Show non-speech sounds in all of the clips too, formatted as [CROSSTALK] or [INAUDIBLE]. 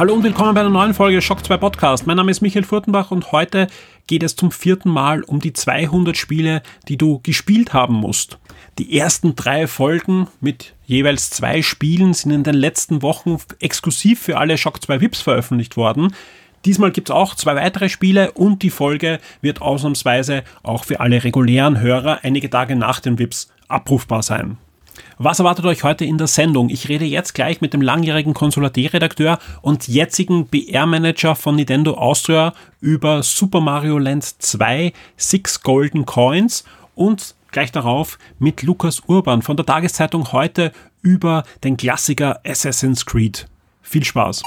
Hallo und willkommen bei einer neuen Folge Shock 2 Podcast. Mein Name ist Michael Furtenbach und heute geht es zum vierten Mal um die 200 Spiele, die du gespielt haben musst. Die ersten drei Folgen mit jeweils zwei Spielen sind in den letzten Wochen exklusiv für alle Shock 2 VIPs veröffentlicht worden. Diesmal gibt es auch zwei weitere Spiele und die Folge wird ausnahmsweise auch für alle regulären Hörer einige Tage nach den VIPs abrufbar sein. Was erwartet euch heute in der Sendung? Ich rede jetzt gleich mit dem langjährigen Konsulat-redakteur und jetzigen BR-Manager von Nintendo Austria über Super Mario Land 2, Six Golden Coins und gleich darauf mit Lukas Urban von der Tageszeitung heute über den Klassiker Assassin's Creed. Viel Spaß!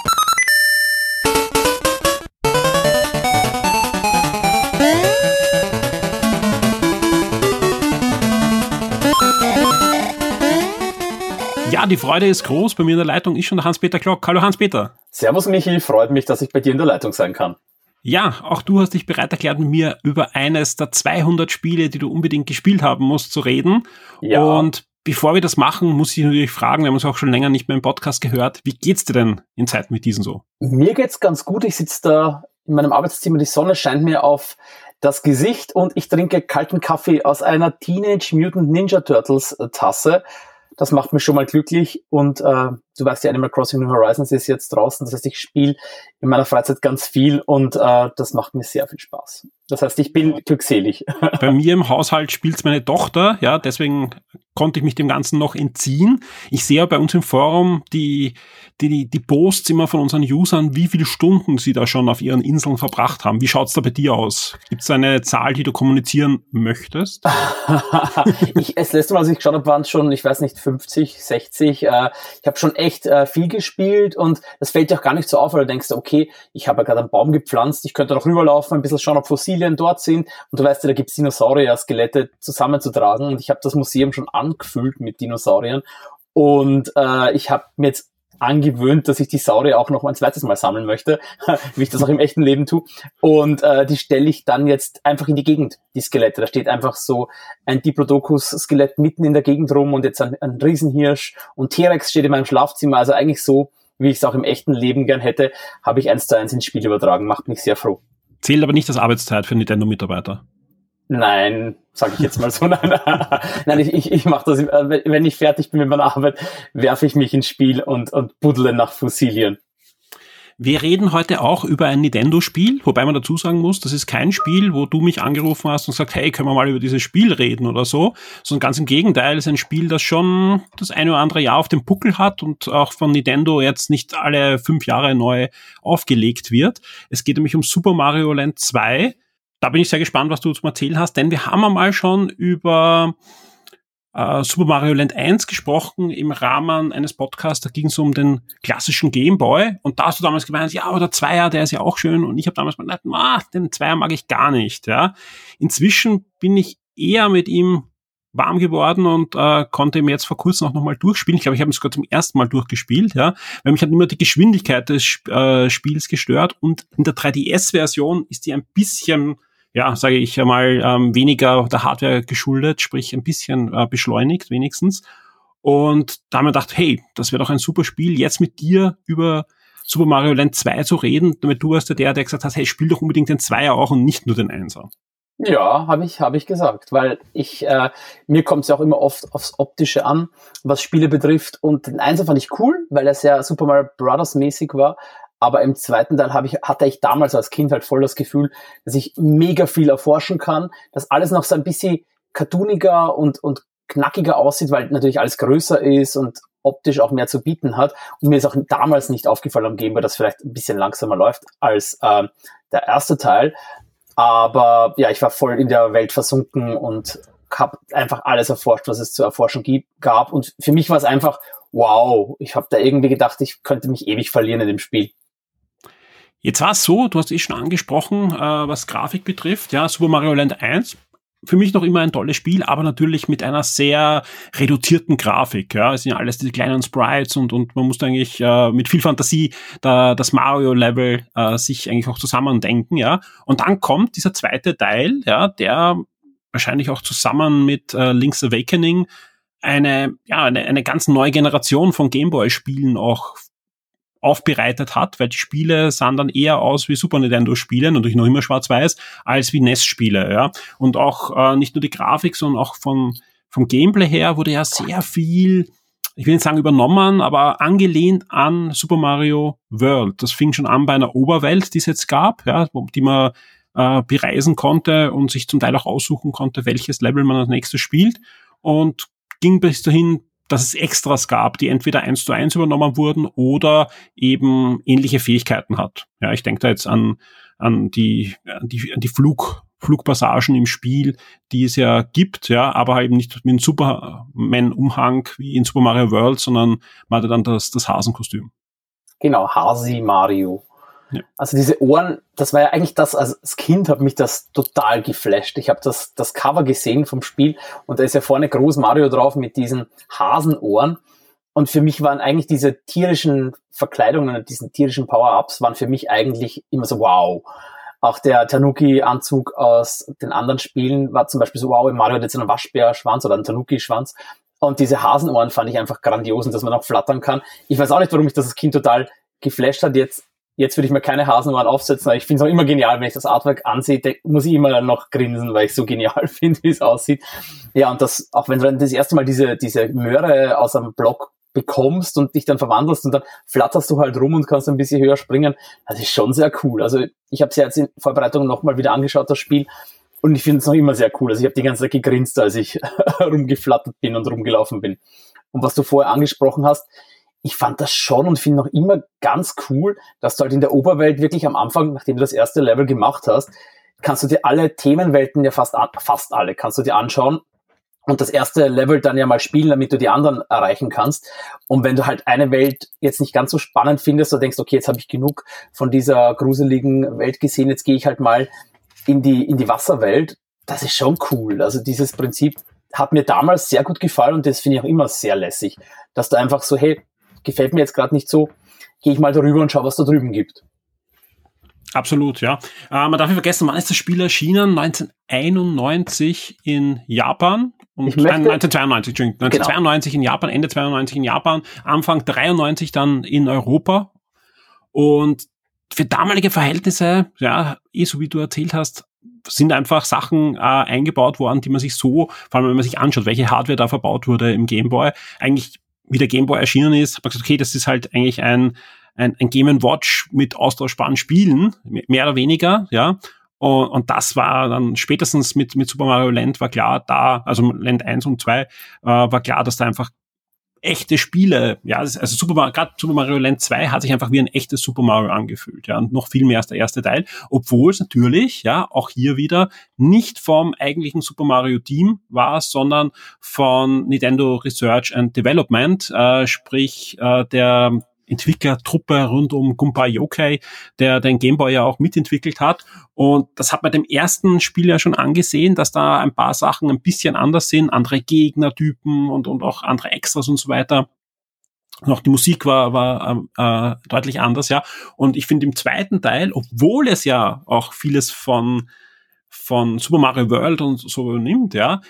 Ja, die Freude ist groß. Bei mir in der Leitung ist schon der Hans-Peter Klock. Hallo Hans-Peter. Servus Michi, freut mich, dass ich bei dir in der Leitung sein kann. Ja, auch du hast dich bereit erklärt, mit mir über eines der 200 Spiele, die du unbedingt gespielt haben musst, zu reden. Ja. Und bevor wir das machen, muss ich natürlich fragen, wir haben uns auch schon länger nicht mehr im Podcast gehört, wie geht's dir denn in Zeiten mit diesen so? Mir geht's ganz gut. Ich sitze da in meinem Arbeitszimmer, die Sonne scheint mir auf das Gesicht und ich trinke kalten Kaffee aus einer Teenage Mutant Ninja Turtles Tasse. Das macht mich schon mal glücklich und äh, du weißt ja, Animal Crossing New Horizons ist jetzt draußen. Das heißt, ich spiele in meiner Freizeit ganz viel und äh, das macht mir sehr viel Spaß. Das heißt, ich bin glückselig. [LAUGHS] Bei mir im Haushalt spielt meine Tochter, ja, deswegen konnte ich mich dem Ganzen noch entziehen. Ich sehe ja bei uns im Forum die, die, die Posts immer von unseren Usern, wie viele Stunden sie da schon auf ihren Inseln verbracht haben. Wie schaut's da bei dir aus? Gibt es eine Zahl, die du kommunizieren möchtest? [LAUGHS] ich, das letzte Mal, als ich geschaut habe, waren es schon, ich weiß nicht, 50, 60. Äh, ich habe schon echt äh, viel gespielt und das fällt dir auch gar nicht so auf, weil du denkst, okay, ich habe ja gerade einen Baum gepflanzt, ich könnte noch rüberlaufen, ein bisschen schauen, ob Fossilien dort sind. Und du weißt ja, da gibt's Dinosaurier-Skelette zusammenzutragen und ich habe das Museum schon angefüllt mit Dinosauriern. Und äh, ich habe mir jetzt angewöhnt, dass ich die Saurier auch noch ein zweites Mal sammeln möchte, [LAUGHS] wie ich das auch im echten Leben tue. Und äh, die stelle ich dann jetzt einfach in die Gegend, die Skelette. Da steht einfach so ein Diplodocus-Skelett mitten in der Gegend rum und jetzt ein, ein Riesenhirsch und T-Rex steht in meinem Schlafzimmer. Also eigentlich so, wie ich es auch im echten Leben gern hätte, habe ich eins zu eins ins Spiel übertragen. Macht mich sehr froh. Zählt aber nicht das Arbeitszeit für Nintendo-Mitarbeiter. Nein, sage ich jetzt mal so. [LAUGHS] Nein, nein ich, ich, ich mache das, äh, wenn ich fertig bin mit meiner Arbeit, werfe ich mich ins Spiel und, und buddle nach Fossilien. Wir reden heute auch über ein Nintendo-Spiel, wobei man dazu sagen muss, das ist kein Spiel, wo du mich angerufen hast und gesagt, hey, können wir mal über dieses Spiel reden oder so, sondern ganz im Gegenteil, ist ein Spiel, das schon das eine oder andere Jahr auf dem Buckel hat und auch von Nintendo jetzt nicht alle fünf Jahre neu aufgelegt wird. Es geht nämlich um Super Mario Land 2, da bin ich sehr gespannt, was du zum Erzählen hast, denn wir haben einmal schon über äh, Super Mario Land 1 gesprochen im Rahmen eines Podcasts, da ging es um den klassischen Game Boy. Und da hast du damals gemeint, ja, aber der Zweier, der ist ja auch schön. Und ich habe damals gemeint, ah, den Zweier mag ich gar nicht, ja. Inzwischen bin ich eher mit ihm warm geworden und äh, konnte ihm jetzt vor kurzem auch nochmal durchspielen. Ich glaube, ich habe ihn sogar zum ersten Mal durchgespielt, ja, weil mich hat immer die Geschwindigkeit des äh, Spiels gestört. Und in der 3DS-Version ist die ein bisschen ja, sage ich einmal, ähm, weniger der Hardware geschuldet, sprich ein bisschen äh, beschleunigt wenigstens. Und da haben wir gedacht, hey, das wäre doch ein super Spiel, jetzt mit dir über Super Mario Land 2 zu reden, damit du warst der, der gesagt hat, hey, spiel doch unbedingt den Zweier auch und nicht nur den Einser. Ja, habe ich, hab ich gesagt, weil ich, äh, mir kommt es ja auch immer oft aufs Optische an, was Spiele betrifft. Und den Einser fand ich cool, weil er sehr Super Mario Brothers mäßig war. Aber im zweiten Teil habe ich, hatte ich damals als Kind halt voll das Gefühl, dass ich mega viel erforschen kann, dass alles noch so ein bisschen cartooniger und, und knackiger aussieht, weil natürlich alles größer ist und optisch auch mehr zu bieten hat. Und mir ist auch damals nicht aufgefallen am Game Boy, dass vielleicht ein bisschen langsamer läuft als äh, der erste Teil. Aber ja, ich war voll in der Welt versunken und habe einfach alles erforscht, was es zu erforschen gab. Und für mich war es einfach, wow, ich habe da irgendwie gedacht, ich könnte mich ewig verlieren in dem Spiel. Jetzt war es so, du hast es schon angesprochen, äh, was Grafik betrifft, ja, Super Mario Land 1 für mich noch immer ein tolles Spiel, aber natürlich mit einer sehr reduzierten Grafik. Ja, es sind ja alles diese kleinen Sprites und, und man muss eigentlich äh, mit viel Fantasie da, das Mario-Level äh, sich eigentlich auch zusammendenken. Ja, und dann kommt dieser zweite Teil, ja, der wahrscheinlich auch zusammen mit äh, Link's Awakening eine, ja, eine, eine ganz neue Generation von Gameboy-Spielen auch aufbereitet hat, weil die Spiele sahen dann eher aus wie Super Nintendo-Spiele, natürlich noch immer schwarz-weiß, als wie NES-Spiele, ja. Und auch äh, nicht nur die Grafik, sondern auch von, vom Gameplay her wurde ja sehr viel, ich will nicht sagen übernommen, aber angelehnt an Super Mario World. Das fing schon an bei einer Oberwelt, die es jetzt gab, ja, die man äh, bereisen konnte und sich zum Teil auch aussuchen konnte, welches Level man als nächstes spielt. Und ging bis dahin dass es Extras gab, die entweder eins zu eins übernommen wurden oder eben ähnliche Fähigkeiten hat. Ja, ich denke da jetzt an, an die, an die, an die Flug, Flugpassagen im Spiel, die es ja gibt, ja, aber eben nicht mit einem Superman-Umhang wie in Super Mario World, sondern man hatte dann das, das Hasenkostüm. Genau, Hasi Mario. Ja. Also diese Ohren, das war ja eigentlich das, also als Kind hat mich das total geflasht. Ich habe das, das Cover gesehen vom Spiel und da ist ja vorne groß Mario drauf mit diesen Hasenohren. Und für mich waren eigentlich diese tierischen Verkleidungen und diesen tierischen Power-Ups waren für mich eigentlich immer so wow. Auch der Tanuki-Anzug aus den anderen Spielen war zum Beispiel so, wow, Mario hat jetzt einen Waschbär-Schwanz oder einen Tanuki-Schwanz. Und diese Hasenohren fand ich einfach grandios und dass man auch flattern kann. Ich weiß auch nicht, warum mich das als Kind total geflasht hat. Jetzt Jetzt würde ich mir keine Hasenohren aufsetzen, aber ich finde es auch immer genial, wenn ich das Artwork ansehe, muss ich immer noch grinsen, weil ich so genial [LAUGHS] finde, wie es aussieht. Ja, und das, auch wenn du dann das erste Mal diese, diese Möhre aus einem Block bekommst und dich dann verwandelst und dann flatterst du halt rum und kannst ein bisschen höher springen, das ist schon sehr cool. Also ich habe es ja jetzt in Vorbereitung nochmal wieder angeschaut, das Spiel, und ich finde es noch immer sehr cool. Also ich habe die ganze Zeit gegrinst, als ich [LAUGHS] rumgeflattert bin und rumgelaufen bin. Und was du vorher angesprochen hast, ich fand das schon und finde noch immer ganz cool, dass du halt in der Oberwelt wirklich am Anfang, nachdem du das erste Level gemacht hast, kannst du dir alle Themenwelten ja fast, fast alle, kannst du dir anschauen und das erste Level dann ja mal spielen, damit du die anderen erreichen kannst. Und wenn du halt eine Welt jetzt nicht ganz so spannend findest, oder denkst, okay, jetzt habe ich genug von dieser gruseligen Welt gesehen, jetzt gehe ich halt mal in die, in die Wasserwelt, das ist schon cool. Also dieses Prinzip hat mir damals sehr gut gefallen und das finde ich auch immer sehr lässig, dass du einfach so, hey, gefällt mir jetzt gerade nicht so, gehe ich mal darüber und schaue, was da drüben gibt. Absolut, ja. Äh, man darf nicht vergessen, wann ist das Spiel erschienen? 1991 in Japan. Und möchte, 1992, 1992 genau. in Japan, Ende 92 in Japan, Anfang 93 dann in Europa. Und für damalige Verhältnisse, ja, eh so wie du erzählt hast, sind einfach Sachen äh, eingebaut worden, die man sich so, vor allem wenn man sich anschaut, welche Hardware da verbaut wurde im Gameboy, eigentlich wie der Game Boy erschienen ist, habe ich gesagt, okay, das ist halt eigentlich ein, ein, ein Game Watch mit austauschbaren Spielen, mehr oder weniger, ja. Und, und das war dann spätestens mit, mit Super Mario Land war klar, da, also Land 1 und 2, äh, war klar, dass da einfach echte Spiele, ja, also Super Mario, gerade Super Mario Land 2 hat sich einfach wie ein echtes Super Mario angefühlt, ja, und noch viel mehr als der erste Teil, obwohl es natürlich, ja, auch hier wieder nicht vom eigentlichen Super Mario Team war, sondern von Nintendo Research and Development, äh, sprich äh, der Entwicklertruppe rund um Gunpei Yokai, der den Gameboy ja auch mitentwickelt hat. Und das hat man dem ersten Spiel ja schon angesehen, dass da ein paar Sachen ein bisschen anders sind, andere Gegnertypen und, und auch andere Extras und so weiter. Und auch die Musik war, war äh, deutlich anders, ja. Und ich finde im zweiten Teil, obwohl es ja auch vieles von, von Super Mario World und so nimmt, ja,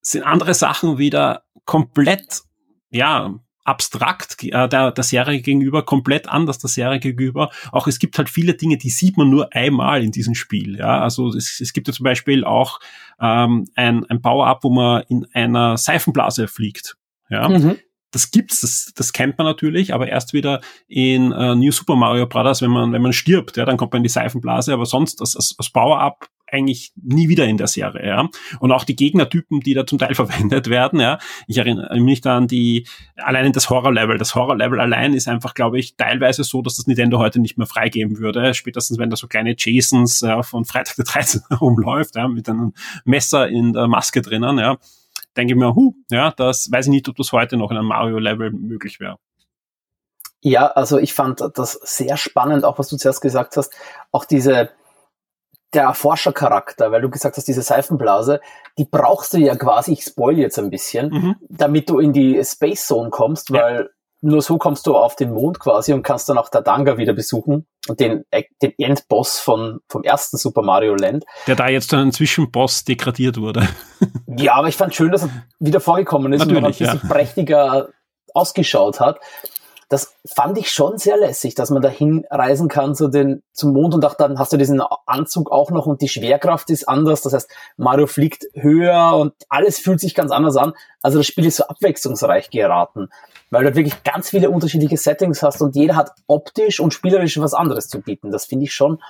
sind andere Sachen wieder komplett, ja, abstrakt äh, der, der Serie gegenüber, komplett anders der Serie gegenüber. Auch es gibt halt viele Dinge, die sieht man nur einmal in diesem Spiel. Ja, also es, es gibt ja zum Beispiel auch ähm, ein, ein Power-Up, wo man in einer Seifenblase fliegt. Ja. Mhm. Das gibt's, das, das kennt man natürlich, aber erst wieder in äh, New Super Mario Bros., wenn man, wenn man stirbt, ja, dann kommt man in die Seifenblase, aber sonst als, als, als Power-Up eigentlich nie wieder in der Serie, ja. Und auch die Gegnertypen, die da zum Teil [LAUGHS] verwendet werden, ja. Ich erinnere mich da an die, allein in das Horror-Level. Das Horror-Level allein ist einfach, glaube ich, teilweise so, dass das Nintendo heute nicht mehr freigeben würde. Spätestens, wenn da so kleine Jasons äh, von Freitag der 13. [LAUGHS] rumläuft, ja, mit einem Messer in der Maske drinnen, ja. Denke ich mir, huh, ja, das weiß ich nicht, ob das heute noch in einem Mario-Level möglich wäre. Ja, also ich fand das sehr spannend, auch was du zuerst gesagt hast, auch diese, der Forschercharakter, weil du gesagt hast, diese Seifenblase, die brauchst du ja quasi, ich spoil jetzt ein bisschen, mhm. damit du in die Space Zone kommst, weil nur so kommst du auf den Mond quasi und kannst dann auch Tadanga wieder besuchen und den, den Endboss von, vom ersten Super Mario Land. Der da jetzt zu einem Zwischenboss degradiert wurde. [LAUGHS] ja, aber ich fand schön, dass er wieder vorgekommen ist Natürlich, und noch ein bisschen ja. prächtiger ausgeschaut hat das fand ich schon sehr lässig, dass man dahin reisen kann zu den, zum Mond und auch dann hast du diesen Anzug auch noch und die Schwerkraft ist anders. Das heißt, Mario fliegt höher und alles fühlt sich ganz anders an. Also das Spiel ist so abwechslungsreich geraten, weil du wirklich ganz viele unterschiedliche Settings hast und jeder hat optisch und spielerisch was anderes zu bieten. Das finde ich schon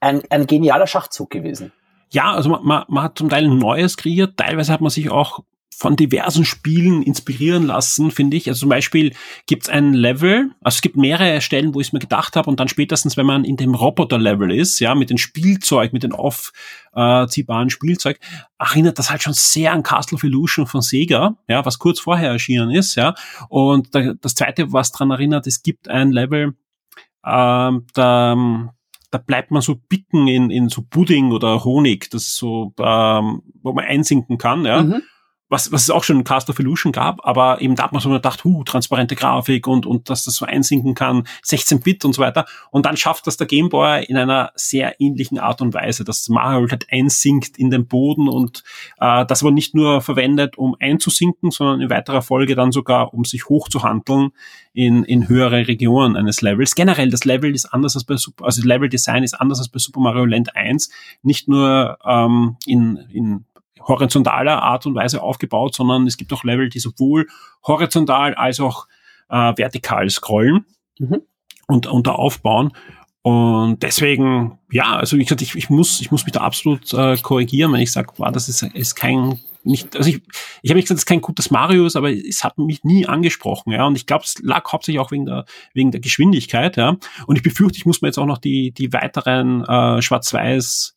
ein, ein genialer Schachzug gewesen. Ja, also man, man, man hat zum Teil Neues kreiert, teilweise hat man sich auch von diversen Spielen inspirieren lassen, finde ich. Also zum Beispiel gibt es ein Level, also es gibt mehrere Stellen, wo ich es mir gedacht habe und dann spätestens, wenn man in dem Roboter-Level ist, ja, mit dem Spielzeug, mit dem aufziehbaren Spielzeug, erinnert das halt schon sehr an Castle of Illusion von Sega, ja, was kurz vorher erschienen ist, ja. Und das zweite, was dran erinnert, es gibt ein Level, ähm, da, da bleibt man so bicken in, in so Pudding oder Honig, das ist so, ähm, wo man einsinken kann, ja. Mhm was, was es auch schon in Cast of Illusion gab, aber eben da hat man so gedacht, huh, transparente Grafik und, und dass das so einsinken kann, 16-Bit und so weiter. Und dann schafft das der Gameboy in einer sehr ähnlichen Art und Weise, dass Mario halt einsinkt in den Boden und äh, das aber nicht nur verwendet, um einzusinken, sondern in weiterer Folge dann sogar, um sich hochzuhandeln in, in höhere Regionen eines Levels. Generell, das Level ist anders als bei Super, also Level Design ist anders als bei Super Mario Land 1. Nicht nur ähm, in, in horizontaler Art und Weise aufgebaut, sondern es gibt auch Level, die sowohl horizontal als auch äh, vertikal scrollen mhm. und, und da aufbauen. Und deswegen, ja, also wie gesagt, ich, ich, muss, ich muss mich da absolut äh, korrigieren, wenn ich sage, wow, das ist, ist kein, nicht, also ich, ich habe nicht gesagt, es ist kein gutes Marius, aber es hat mich nie angesprochen, ja. Und ich glaube, es lag hauptsächlich auch wegen der, wegen der Geschwindigkeit, ja. Und ich befürchte, ich muss mir jetzt auch noch die, die weiteren äh, Schwarz-Weiß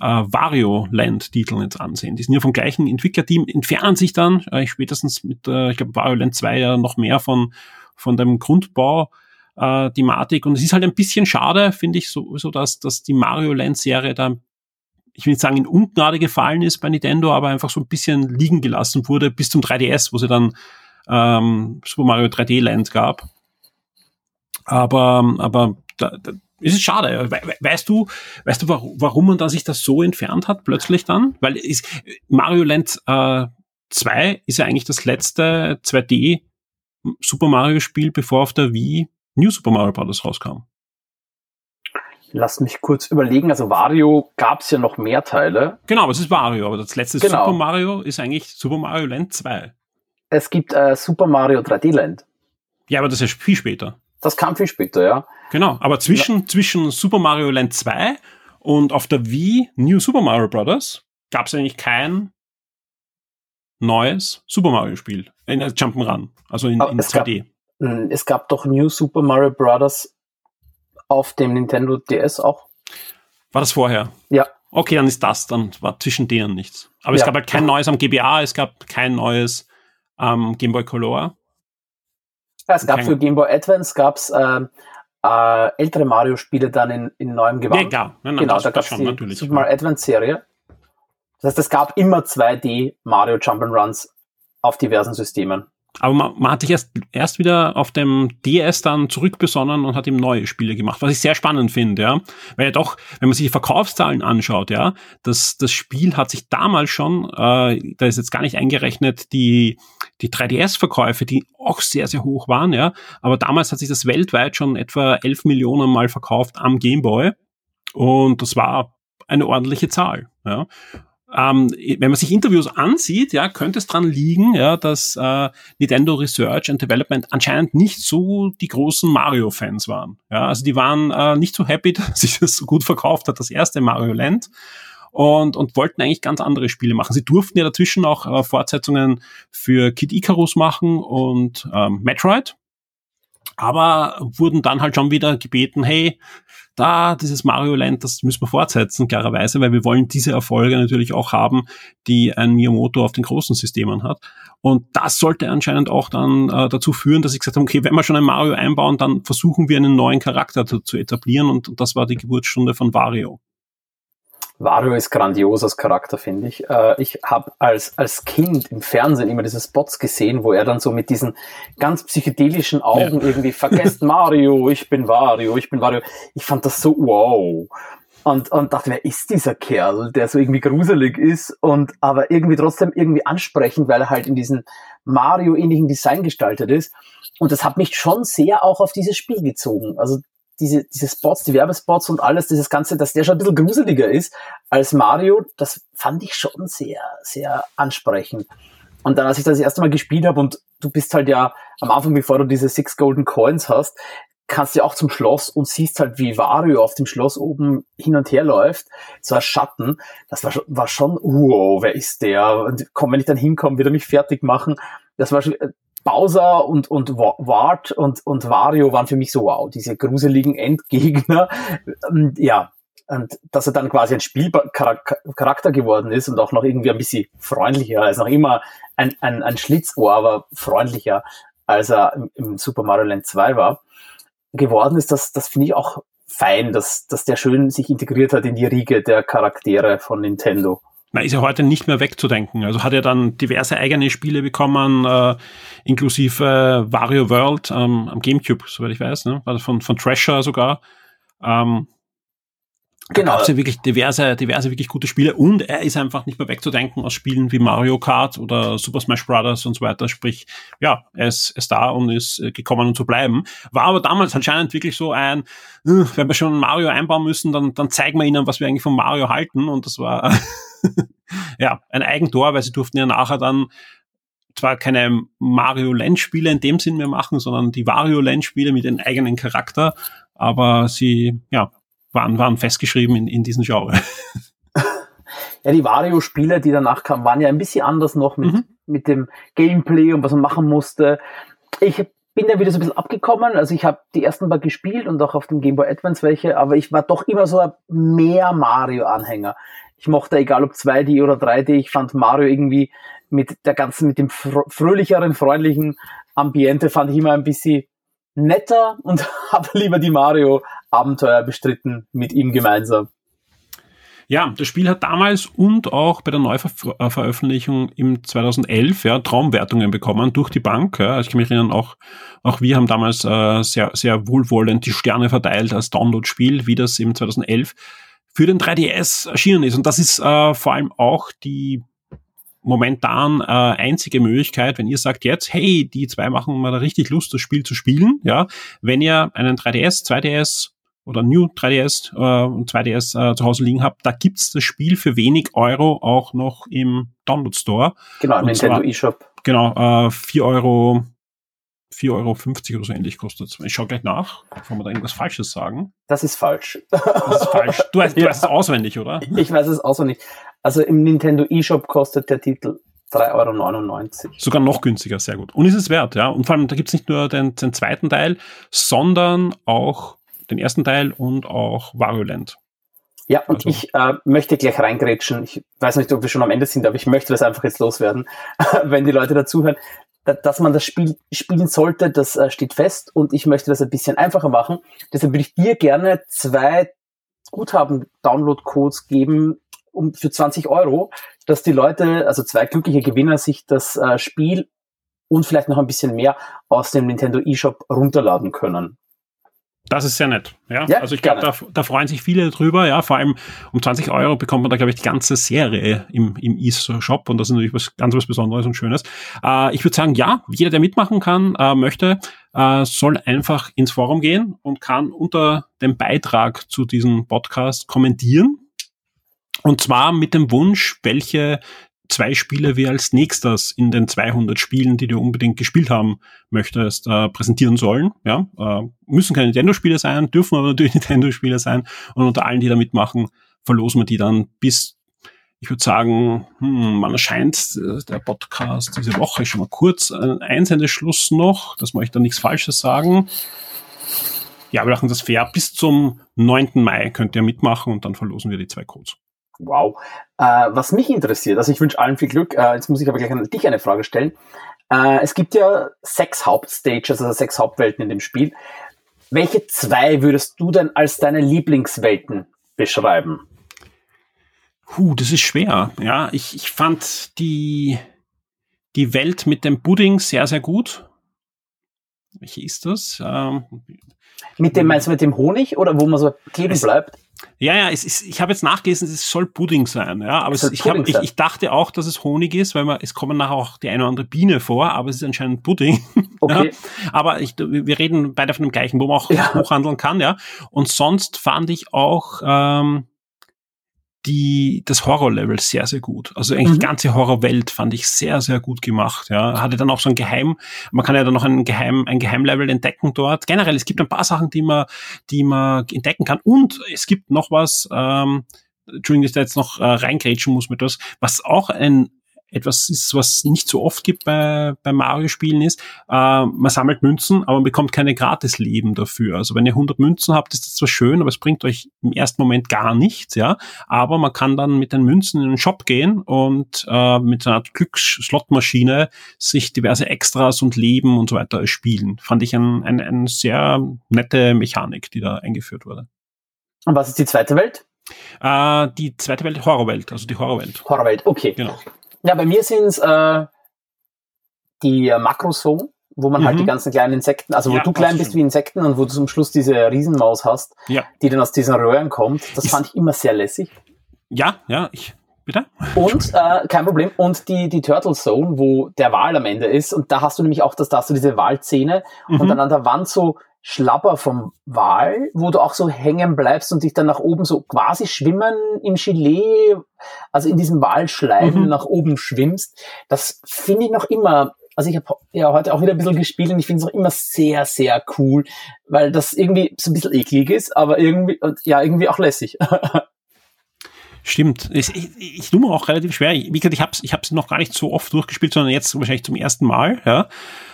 äh, Wario-Land-Titel jetzt ansehen. Die sind ja vom gleichen Entwicklerteam, entfernen sich dann, äh, spätestens mit, äh, ich glaube, Wario Land 2 ja noch mehr von, von dem Grundbau äh, Thematik. Und es ist halt ein bisschen schade, finde ich, so, so dass, dass die Mario Land-Serie da, ich will nicht sagen, in Ungnade gefallen ist bei Nintendo, aber einfach so ein bisschen liegen gelassen wurde bis zum 3DS, wo sie dann ähm, Super Mario 3D Land gab. Aber, aber da, da, es ist schade. Weißt du, weißt du, warum man da sich das so entfernt hat plötzlich dann? Weil ist, Mario Land äh, 2 ist ja eigentlich das letzte 2D Super Mario Spiel, bevor auf der Wii New Super Mario Bros. rauskam. Lass mich kurz überlegen. Also Wario gab es ja noch mehr Teile. Genau, aber es ist Wario. Aber das letzte genau. Super Mario ist eigentlich Super Mario Land 2. Es gibt äh, Super Mario 3D Land. Ja, aber das ist ja viel später. Das kam viel später, ja. Genau, aber zwischen, ja. zwischen Super Mario Land 2 und auf der Wii New Super Mario Bros. gab es eigentlich kein neues Super Mario Spiel. In äh, Jump'n'Run, also in, in es 2D. Gab, es gab doch New Super Mario Bros. auf dem Nintendo DS auch. War das vorher? Ja. Okay, dann ist das, dann war zwischen denen nichts. Aber ja. es gab halt kein neues am GBA, es gab kein neues am ähm, Game Boy Color. Ja, es gab für Game Boy Advance gab's äh, äh, ältere Mario-Spiele dann in, in neuem Gewand. Ja, klar. Nein, nein, genau, da gab es die natürlich. Super Mario Advance-Serie. Das heißt, es gab immer 2D Mario Jump'n'Runs auf diversen Systemen. Aber man, man hat sich erst, erst wieder auf dem DS dann zurückbesonnen und hat ihm neue Spiele gemacht, was ich sehr spannend finde, ja. Weil ja doch, wenn man sich die Verkaufszahlen anschaut, ja, das, das Spiel hat sich damals schon, äh, da ist jetzt gar nicht eingerechnet, die, die 3DS-Verkäufe, die auch sehr, sehr hoch waren, ja. Aber damals hat sich das weltweit schon etwa 11 Millionen Mal verkauft am Game Boy. Und das war eine ordentliche Zahl, ja. Ähm, wenn man sich Interviews ansieht, ja, könnte es dran liegen, ja, dass äh, Nintendo Research and Development anscheinend nicht so die großen Mario-Fans waren. Ja, also die waren äh, nicht so happy, [LAUGHS] dass sich das so gut verkauft hat, das erste Mario Land. Und, und wollten eigentlich ganz andere Spiele machen. Sie durften ja dazwischen auch äh, Fortsetzungen für Kid Icarus machen und ähm, Metroid, aber wurden dann halt schon wieder gebeten, hey, da, dieses Mario Land, das müssen wir fortsetzen, klarerweise, weil wir wollen diese Erfolge natürlich auch haben, die ein Miyamoto auf den großen Systemen hat. Und das sollte anscheinend auch dann äh, dazu führen, dass ich gesagt habe, okay, wenn wir schon ein Mario einbauen, dann versuchen wir einen neuen Charakter zu, zu etablieren und, und das war die Geburtsstunde von Wario. Wario ist grandios als Charakter, finde ich. Äh, ich habe als, als Kind im Fernsehen immer diese Spots gesehen, wo er dann so mit diesen ganz psychedelischen Augen ja. irgendwie vergesst Mario, ich bin Wario, ich bin Wario. Ich fand das so wow. Und, und dachte, wer ist dieser Kerl, der so irgendwie gruselig ist und aber irgendwie trotzdem irgendwie ansprechend, weil er halt in diesem Mario-ähnlichen Design gestaltet ist. Und das hat mich schon sehr auch auf dieses Spiel gezogen. Also diese, diese Spots, die Werbespots und alles, dieses Ganze, dass der schon ein bisschen gruseliger ist als Mario, das fand ich schon sehr, sehr ansprechend. Und dann, als ich das erste Mal gespielt habe und du bist halt ja am Anfang, bevor du diese Six Golden Coins hast, kannst du auch zum Schloss und siehst halt, wie Wario auf dem Schloss oben hin und her läuft, so ein Schatten. Das war, war schon, wow, wer ist der? Und komm, wenn ich dann hinkomme, wieder mich fertig machen. Das war schon, Bowser und, und Wart und, und Wario waren für mich so, wow, diese gruseligen Endgegner. Und ja, und dass er dann quasi ein Spielcharakter geworden ist und auch noch irgendwie ein bisschen freundlicher, als noch immer ein, ein, ein Schlitzohr, aber freundlicher, als er im, im Super Mario Land 2 war, geworden ist, das, das finde ich auch fein, dass, dass der schön sich integriert hat in die Riege der Charaktere von Nintendo. Na, ist ja heute nicht mehr wegzudenken. Also hat er dann diverse eigene Spiele bekommen, äh, inklusive Wario World ähm, am Gamecube, soweit ich weiß, ne? Also von, von Treasure sogar. Ähm, Genau. Da ja wirklich diverse, diverse wirklich gute Spiele und er ist einfach nicht mehr wegzudenken aus Spielen wie Mario Kart oder Super Smash Bros. und so weiter. Sprich, ja, er ist, ist da und ist äh, gekommen, um zu bleiben. War aber damals anscheinend wirklich so ein, wenn wir schon Mario einbauen müssen, dann, dann zeigen wir ihnen, was wir eigentlich von Mario halten. Und das war [LAUGHS] ja ein Eigentor, weil sie durften ja nachher dann zwar keine Mario Land Spiele in dem Sinn mehr machen, sondern die Wario Land Spiele mit dem eigenen Charakter. Aber sie, ja, waren, waren festgeschrieben in, in diesen Genre. [LAUGHS] Ja, die Wario-Spiele, die danach kamen, waren ja ein bisschen anders noch mit, mhm. mit dem Gameplay und was man machen musste. Ich bin da wieder so ein bisschen abgekommen. Also ich habe die ersten paar gespielt und auch auf dem Game Boy Advance welche, aber ich war doch immer so ein mehr Mario-Anhänger. Ich mochte, egal ob 2D oder 3D, ich fand Mario irgendwie mit der ganzen, mit dem fröhlicheren, freundlichen Ambiente fand ich immer ein bisschen netter und [LAUGHS] habe lieber die Mario-Abenteuer bestritten mit ihm gemeinsam. Ja, das Spiel hat damals und auch bei der Neuveröffentlichung im 2011 ja, Traumwertungen bekommen durch die Bank. Ja. Also ich kann mich erinnern, auch, auch wir haben damals äh, sehr, sehr wohlwollend die Sterne verteilt als Download-Spiel, wie das im 2011 für den 3DS erschienen ist. Und das ist äh, vor allem auch die momentan äh, einzige Möglichkeit, wenn ihr sagt jetzt, hey, die zwei machen mal richtig Lust, das Spiel zu spielen, ja, wenn ihr einen 3DS, 2DS oder New 3DS äh, und 2DS äh, zu Hause liegen habt, da gibt's das Spiel für wenig Euro auch noch im Download Store. Genau, im Nintendo eShop. Genau, äh, 4 Euro 4,50 Euro oder so ähnlich kostet. Ich schaue gleich nach, bevor wir da irgendwas Falsches sagen. Das ist falsch. Das ist falsch. Du weißt, du [LAUGHS] weißt es auswendig, oder? Ich weiß es auswendig. Also im Nintendo eShop kostet der Titel 3,99 Euro. Sogar noch günstiger, sehr gut. Und ist es wert, ja. Und vor allem, da gibt es nicht nur den, den zweiten Teil, sondern auch den ersten Teil und auch Wario Land. Ja, und also. ich äh, möchte gleich reingrätschen. Ich weiß nicht, ob wir schon am Ende sind, aber ich möchte das einfach jetzt loswerden, [LAUGHS] wenn die Leute dazuhören. Dass man das Spiel spielen sollte, das äh, steht fest und ich möchte das ein bisschen einfacher machen. Deshalb würde ich dir gerne zwei Guthaben-Download-Codes geben, um für 20 Euro, dass die Leute, also zwei glückliche Gewinner, sich das äh, Spiel und vielleicht noch ein bisschen mehr aus dem Nintendo eShop runterladen können. Das ist sehr nett. Ja, ja also ich glaube, da, da, freuen sich viele drüber. Ja, vor allem um 20 Euro bekommt man da, glaube ich, die ganze Serie im, im E-Shop und das ist natürlich was ganz was Besonderes und Schönes. Äh, ich würde sagen, ja, jeder, der mitmachen kann, äh, möchte, äh, soll einfach ins Forum gehen und kann unter dem Beitrag zu diesem Podcast kommentieren und zwar mit dem Wunsch, welche zwei Spiele wir als nächstes in den 200 Spielen, die du unbedingt gespielt haben möchtest, äh, präsentieren sollen. Ja, äh, müssen keine Nintendo-Spiele sein, dürfen aber natürlich [LAUGHS] Nintendo-Spiele sein. Und unter allen, die da mitmachen, verlosen wir die dann bis, ich würde sagen, hm, man erscheint äh, der Podcast diese Woche schon mal kurz. Ein Einsendeschluss noch, dass wir euch da nichts Falsches sagen. Ja, wir machen das fair. Bis zum 9. Mai könnt ihr mitmachen und dann verlosen wir die zwei Codes. Wow. Äh, was mich interessiert, also ich wünsche allen viel Glück, äh, jetzt muss ich aber gleich an dich eine Frage stellen. Äh, es gibt ja sechs Hauptstages, also sechs Hauptwelten in dem Spiel. Welche zwei würdest du denn als deine Lieblingswelten beschreiben? Huh, das ist schwer. Ja, ich, ich fand die, die Welt mit dem Pudding sehr, sehr gut. Welche ist das? Ähm, mit dem, meinst du mit dem Honig oder wo man so kleben es, bleibt? Ja, ja, es ist, ich habe jetzt nachgelesen, es soll Pudding sein, ja, aber es, ich, hab, ich, ich, dachte auch, dass es Honig ist, weil man, es kommen nachher auch die eine oder andere Biene vor, aber es ist anscheinend Pudding. [LAUGHS] Okay. Ja. Aber ich, wir reden beide von dem gleichen, wo man auch ja. hochhandeln kann, ja. Und sonst fand ich auch ähm, die, das Horror-Level sehr, sehr gut. Also eigentlich mhm. die ganze Horrorwelt fand ich sehr, sehr gut gemacht. Ja, hatte dann auch so ein Geheim, man kann ja dann noch ein Geheim, ein Geheimlevel entdecken dort. Generell, es gibt ein paar Sachen, die man, die man entdecken kann. Und es gibt noch was, ähm, Entschuldigung, dass ich da jetzt noch äh, reingrätschen muss mit was, was auch ein etwas ist, was nicht so oft gibt bei, bei Mario-Spielen ist, äh, man sammelt Münzen, aber man bekommt keine Gratis-Leben dafür. Also wenn ihr 100 Münzen habt, ist das zwar schön, aber es bringt euch im ersten Moment gar nichts, ja. Aber man kann dann mit den Münzen in den Shop gehen und äh, mit einer Art Glücksslotmaschine sich diverse Extras und Leben und so weiter spielen. Fand ich eine ein, ein sehr nette Mechanik, die da eingeführt wurde. Und was ist die zweite Welt? Äh, die zweite Welt, Horrorwelt, also die Horrorwelt. Horrorwelt, okay. Genau. Ja, bei mir sind es äh, die äh, Makrozonen, wo man mhm. halt die mhm. ganzen kleinen Insekten, also wo ja, du klein bist wie Insekten und wo du zum Schluss diese Riesenmaus hast, ja. die dann aus diesen Röhren kommt. Das Ist, fand ich immer sehr lässig. Ja, ja, ich. Bitte? Und äh, kein Problem. Und die, die Turtle Zone, wo der Wal am Ende ist, und da hast du nämlich auch das, da hast du diese Walzähne mhm. und dann an der Wand so Schlapper vom Wal, wo du auch so hängen bleibst und dich dann nach oben so quasi schwimmen im Gelee, also in diesem Walschleim mhm. nach oben schwimmst. Das finde ich noch immer, also ich habe ja heute auch wieder ein bisschen gespielt und ich finde es noch immer sehr, sehr cool, weil das irgendwie so ein bisschen eklig ist, aber irgendwie, ja, irgendwie auch lässig. [LAUGHS] Stimmt. Ich, ich, ich tue mir auch relativ schwer. Wie gesagt, ich habe es ich hab's noch gar nicht so oft durchgespielt, sondern jetzt wahrscheinlich zum ersten Mal. Ja.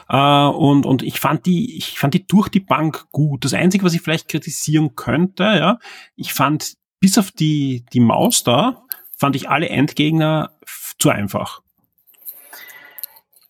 Äh, und, und ich fand die, ich fand die durch die Bank gut. Das Einzige, was ich vielleicht kritisieren könnte, ja, ich fand bis auf die, die Maus da, fand ich alle Endgegner zu einfach.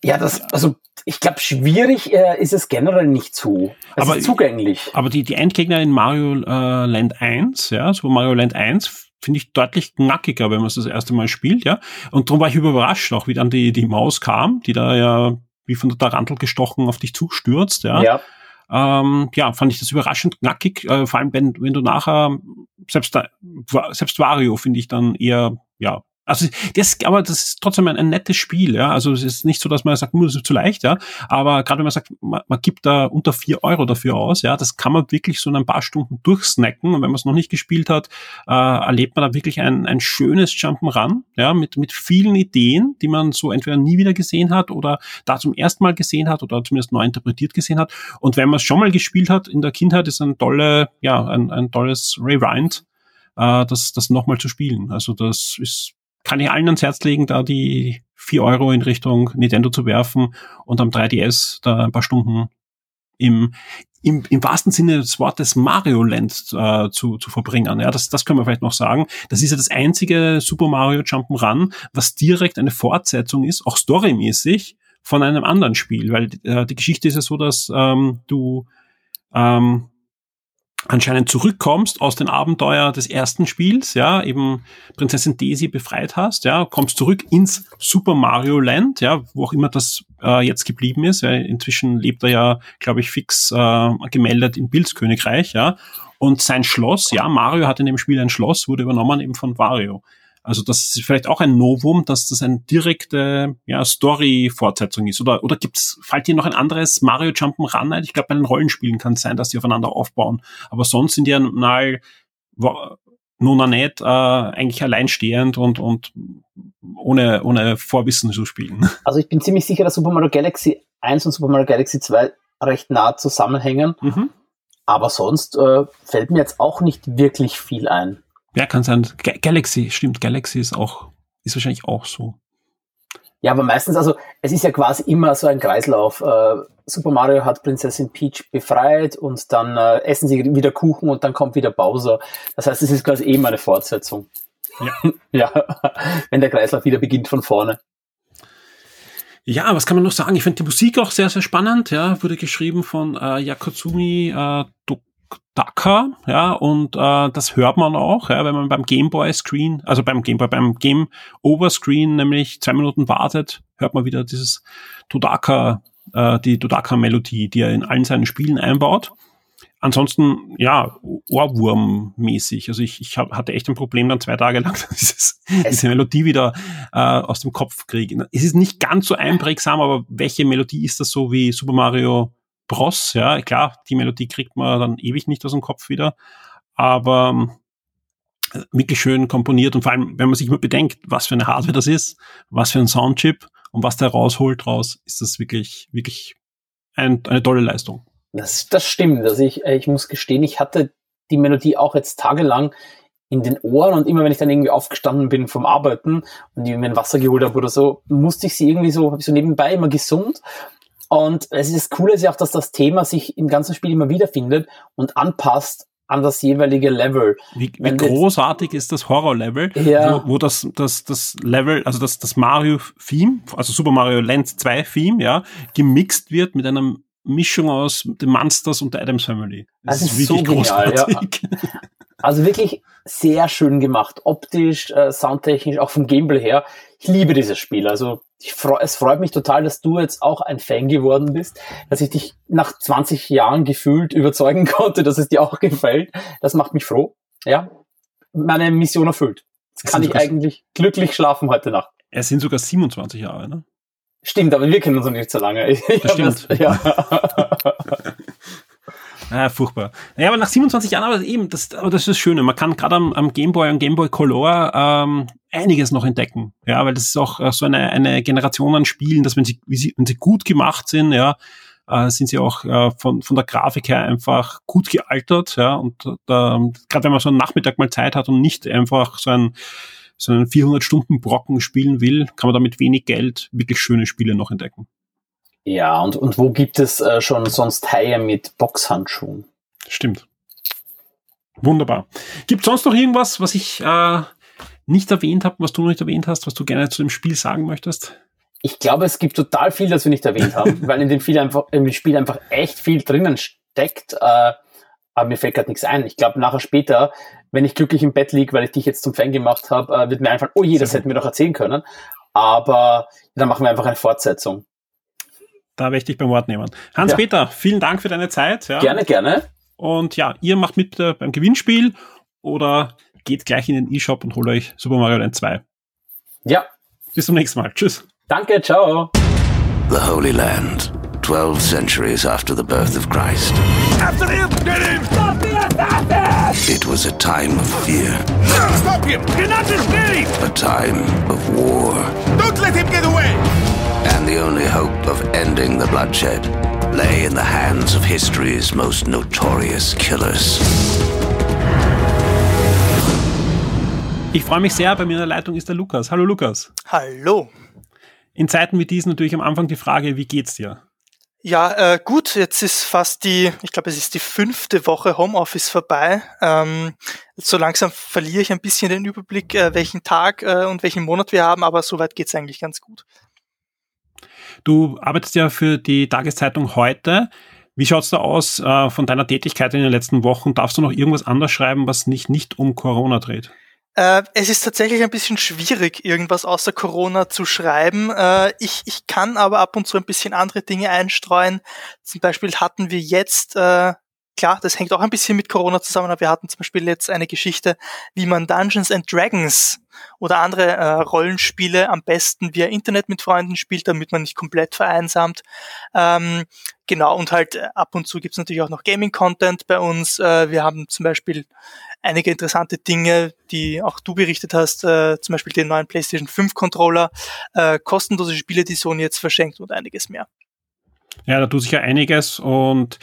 Ja, das, also ich glaube, schwierig äh, ist es generell nicht so. Es aber, ist zugänglich. Aber die, die Endgegner in Mario äh, Land 1, ja, so Mario Land 1, finde ich deutlich knackiger, wenn man es das erste Mal spielt, ja. Und darum war ich überrascht auch, wie dann die, die Maus kam, die da ja wie von der Tarantel gestochen auf dich zustürzt, ja. Ja. Ähm, ja, fand ich das überraschend knackig, äh, vor allem wenn, wenn du nachher, selbst, da, selbst Wario finde ich dann eher, ja, also das, aber das ist trotzdem ein, ein, nettes Spiel, ja. Also es ist nicht so, dass man sagt, hm, das ist zu leicht, ja. Aber gerade wenn man sagt, man, man, gibt da unter vier Euro dafür aus, ja, das kann man wirklich so in ein paar Stunden durchsnacken. Und wenn man es noch nicht gespielt hat, äh, erlebt man da wirklich ein, ein schönes Jump'n'Run, ja, mit, mit vielen Ideen, die man so entweder nie wieder gesehen hat oder da zum ersten Mal gesehen hat oder zumindest neu interpretiert gesehen hat. Und wenn man es schon mal gespielt hat in der Kindheit, ist ein tolle, ja, ein, ein tolles Rewind, äh, das, das nochmal zu spielen. Also das ist kann ich allen ans Herz legen, da die vier Euro in Richtung Nintendo zu werfen und am 3DS da ein paar Stunden im, im, im wahrsten Sinne des Wortes Mario Land äh, zu, zu verbringen. Ja, das, das können wir vielleicht noch sagen. Das ist ja das einzige Super Mario Jump'n'Run, was direkt eine Fortsetzung ist, auch storymäßig, von einem anderen Spiel. Weil äh, die Geschichte ist ja so, dass ähm, du ähm, anscheinend zurückkommst aus den Abenteuer des ersten Spiels, ja, eben Prinzessin Daisy befreit hast, ja, kommst zurück ins Super Mario Land, ja, wo auch immer das äh, jetzt geblieben ist. Ja, inzwischen lebt er ja, glaube ich, fix äh, gemeldet im Bildskönigreich, ja. Und sein Schloss, ja, Mario hat in dem Spiel ein Schloss, wurde übernommen eben von Wario. Also das ist vielleicht auch ein Novum, dass das eine direkte ja, Story-Fortsetzung ist. Oder, oder gibt's, fällt dir noch ein anderes Mario Jump'n'Run ein? Ich glaube, bei den Rollenspielen kann es sein, dass die aufeinander aufbauen. Aber sonst sind die ja mal nun nicht äh, eigentlich alleinstehend und, und ohne, ohne Vorwissen zu spielen. [LAUGHS] Also ich bin ziemlich sicher, dass Super Mario Galaxy 1 und Super Mario Galaxy 2 recht nah zusammenhängen. Mhm. Aber sonst äh, fällt mir jetzt auch nicht wirklich viel ein. Ja, kann sein. G Galaxy, stimmt. Galaxy ist auch, ist wahrscheinlich auch so. Ja, aber meistens, also es ist ja quasi immer so ein Kreislauf. Äh, Super Mario hat Prinzessin Peach befreit und dann äh, essen sie wieder Kuchen und dann kommt wieder Bowser. Das heißt, es ist quasi eben eine Fortsetzung. Ja. [LAUGHS] ja, [LAUGHS] wenn der Kreislauf wieder beginnt von vorne. Ja, was kann man noch sagen? Ich finde die Musik auch sehr, sehr spannend. Ja, wurde geschrieben von äh, Yakotsumi äh, Ducker, ja, und äh, das hört man auch, ja, wenn man beim Gameboy Screen, also beim Gameboy, beim Game Over Screen nämlich zwei Minuten wartet, hört man wieder dieses Dodaka, äh, die Dodaka-Melodie, die er in allen seinen Spielen einbaut. Ansonsten, ja, Ohrwurm-mäßig. Also ich, ich hab, hatte echt ein Problem dann zwei Tage lang, [LAUGHS] dieses, diese Melodie wieder äh, aus dem Kopf kriegen. Es ist nicht ganz so einprägsam, aber welche Melodie ist das so wie Super Mario Bros? Ja, klar, die Melodie kriegt man dann ewig nicht aus dem Kopf wieder. Aber äh, wirklich schön komponiert und vor allem, wenn man sich mal bedenkt, was für eine Hardware das ist, was für ein Soundchip und was der rausholt raus, ist das wirklich, wirklich ein, eine tolle Leistung. Das, das stimmt. Also ich, äh, ich muss gestehen, ich hatte die Melodie auch jetzt tagelang in den Ohren und immer wenn ich dann irgendwie aufgestanden bin vom Arbeiten und mir ein Wasser geholt habe oder so, musste ich sie irgendwie so, so nebenbei immer gesummt. Und es ist das Coole ist ja auch, dass das Thema sich im ganzen Spiel immer wiederfindet und anpasst an das jeweilige Level. Wie, wie großartig ist das Horror-Level, ja. wo, wo das, das, das Level, also das, das Mario-Theme, also Super Mario Land 2-Theme, ja, gemixt wird mit einem Mischung aus den Monsters und der Adams Family. Das, das ist, ist wirklich so genial, großartig. Ja. [LAUGHS] Also wirklich sehr schön gemacht, optisch, äh, soundtechnisch, auch vom Gameplay her. Ich liebe dieses Spiel. Also freu, es freut mich total, dass du jetzt auch ein Fan geworden bist, dass ich dich nach 20 Jahren gefühlt überzeugen [LAUGHS] konnte, dass es dir auch gefällt. Das macht mich froh. Ja, meine Mission erfüllt. Jetzt kann ich eigentlich glücklich schlafen heute Nacht. Es sind sogar 27 Jahre, ne? Stimmt, aber wir kennen uns noch nicht so lange. [LAUGHS] Ich, das stimmt. Das, ja. [LAUGHS] Ah, furchtbar. Ja, aber nach 27 Jahren, aber eben, das, aber das ist das Schöne. Man kann gerade am, am Gameboy und Gameboy Color ähm, einiges noch entdecken. Ja, weil das ist auch äh, so eine, eine Generation an Spielen, dass wenn sie, wie sie, wenn sie gut gemacht sind, ja, äh, sind sie auch äh, von, von der Grafik her einfach gut gealtert. Ja, und äh, gerade wenn man so einen Nachmittag mal Zeit hat und nicht einfach so ein so einen 400-Stunden-Brocken spielen will, kann man da mit wenig Geld wirklich schöne Spiele noch entdecken. Ja, und, und wo gibt es äh, schon sonst Haie mit Boxhandschuhen? Stimmt. Wunderbar. Gibt sonst noch irgendwas, was ich äh, nicht erwähnt habe, was du noch nicht erwähnt hast, was du gerne zu dem Spiel sagen möchtest? Ich glaube, es gibt total viel, das wir nicht erwähnt haben, [LAUGHS] weil in dem, Spiel einfach, in dem Spiel einfach echt viel drinnen steckt. Äh, aber mir fällt gerade nichts ein. Ich glaube, nachher später, wenn ich glücklich im Bett liege, weil ich dich jetzt zum Fan gemacht habe, äh, wird mir einfallen, oh je, das hätten wir doch erzählen können. Aber dann machen wir einfach eine Fortsetzung. Da werde ich dich beim Wort nehmen. Hans-Peter, ja. vielen Dank für deine Zeit. Ja. Gerne, gerne. Und ja, ihr macht mit äh, beim Gewinnspiel oder geht gleich in den E-Shop und holt euch Super Mario Land 2. Ja. Bis zum nächsten Mal. Tschüss. Danke, ciao. The Holy Land, 12 centuries after the birth of Christ. After him! Get him! Stop the assassin! It was a time of fear. Stop him! You're not just getting! A time of war. Don't let him get away! And the only hope of ending the bloodshed lay in the hands of history's most notorious killers. Ich freue mich sehr, bei mir in der Leitung ist der Lukas. Hallo Lukas. Hallo. In Zeiten wie diesen natürlich am Anfang die Frage, wie geht's dir? Ja, äh, gut, jetzt ist fast die, ich glaube, es ist die fünfte Woche Homeoffice vorbei. Ähm, so langsam verliere ich ein bisschen den Überblick, äh, welchen Tag äh, und welchen Monat wir haben, aber soweit geht's eigentlich ganz gut. Du arbeitest ja für die Tageszeitung heute. Wie schaut's da aus äh, von deiner Tätigkeit in den letzten Wochen? Darfst du noch irgendwas anders schreiben, was nicht, nicht um Corona dreht? Äh, es ist tatsächlich ein bisschen schwierig, irgendwas außer Corona zu schreiben. Äh, ich, ich kann aber ab und zu ein bisschen andere Dinge einstreuen. Zum Beispiel hatten wir jetzt äh, klar, das hängt auch ein bisschen mit Corona zusammen, aber wir hatten zum Beispiel jetzt eine Geschichte, wie man Dungeons and Dragons oder andere äh, Rollenspiele am besten via Internet mit Freunden spielt, damit man nicht komplett vereinsamt. Ähm, genau, und halt äh, ab und zu gibt's natürlich auch noch Gaming-Content bei uns. Äh, wir haben zum Beispiel einige interessante Dinge, die auch du berichtet hast, äh, zum Beispiel den neuen PlayStation 5 Controller, äh, kostenlose Spiele, die Sony jetzt verschenkt und einiges mehr. Ja, da tut sich ja einiges und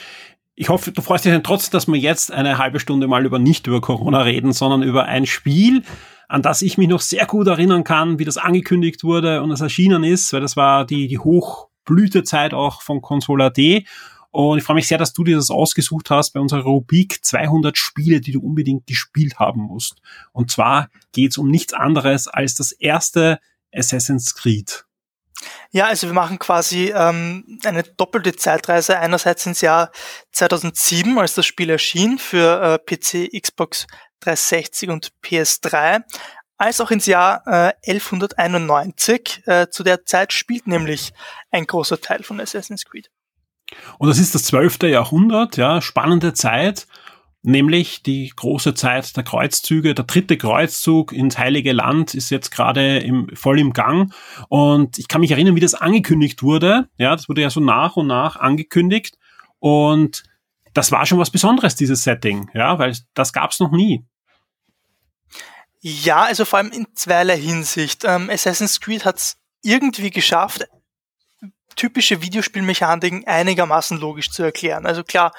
ich hoffe, du freust dich dann trotzdem, dass wir jetzt eine halbe Stunde mal über nicht über Corona reden, sondern über ein Spiel, an das ich mich noch sehr gut erinnern kann, wie das angekündigt wurde und es erschienen ist, weil das war die, die Hochblütezeit auch von Console AD. Und ich freue mich sehr, dass du dir das ausgesucht hast bei unserer Rubrik 200 Spiele, die du unbedingt gespielt haben musst. Und zwar geht es um nichts anderes als das erste Assassin's Creed. Ja, also wir machen quasi ähm, eine doppelte Zeitreise. Einerseits ins Jahr 2007, als das Spiel erschien für äh, PC, Xbox 360 und PS3, als auch ins Jahr äh, 1191. Äh, zu der Zeit spielt nämlich ein großer Teil von Assassin's Creed. Und das ist das zwölfte Jahrhundert, ja, spannende Zeit nämlich die große Zeit der Kreuzzüge. Der dritte Kreuzzug ins Heilige Land ist jetzt gerade im, voll im Gang. Und ich kann mich erinnern, wie das angekündigt wurde. Ja, das wurde ja so nach und nach angekündigt. Und das war schon was Besonderes, dieses Setting, ja, weil das gab's noch nie. Ja, also vor allem in zweierlei Hinsicht. Ähm, Assassin's Creed hat's irgendwie geschafft, typische Videospielmechaniken einigermaßen logisch zu erklären. Also klar,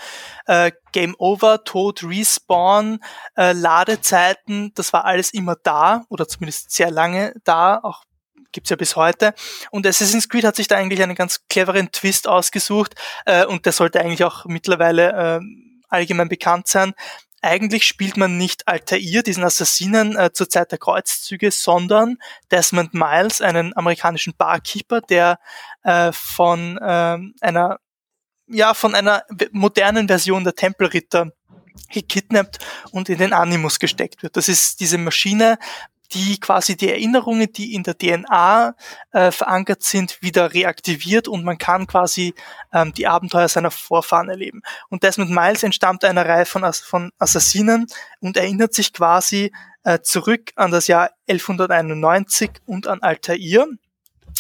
äh, Game Over, Tod, Respawn, äh, Ladezeiten, das war alles immer da oder zumindest sehr lange da, auch gibt's ja bis heute. Und Assassin's Creed hat sich da eigentlich einen ganz cleveren Twist ausgesucht äh, und der sollte eigentlich auch mittlerweile äh, allgemein bekannt sein eigentlich spielt man nicht Altair, diesen Assassinen äh, zur Zeit der Kreuzzüge, sondern Desmond Miles, einen amerikanischen Barkeeper, der äh, von äh, einer ja von einer modernen Version der Tempelritter gekidnappt und in den Animus gesteckt wird. Das ist diese Maschine, die quasi die Erinnerungen, die in der DNA äh, verankert sind, wieder reaktiviert und man kann quasi ähm, die Abenteuer seiner Vorfahren erleben. Und Desmond Miles entstammt einer Reihe von, von Assassinen und erinnert sich quasi äh, zurück an das Jahr 1191 und an Altair.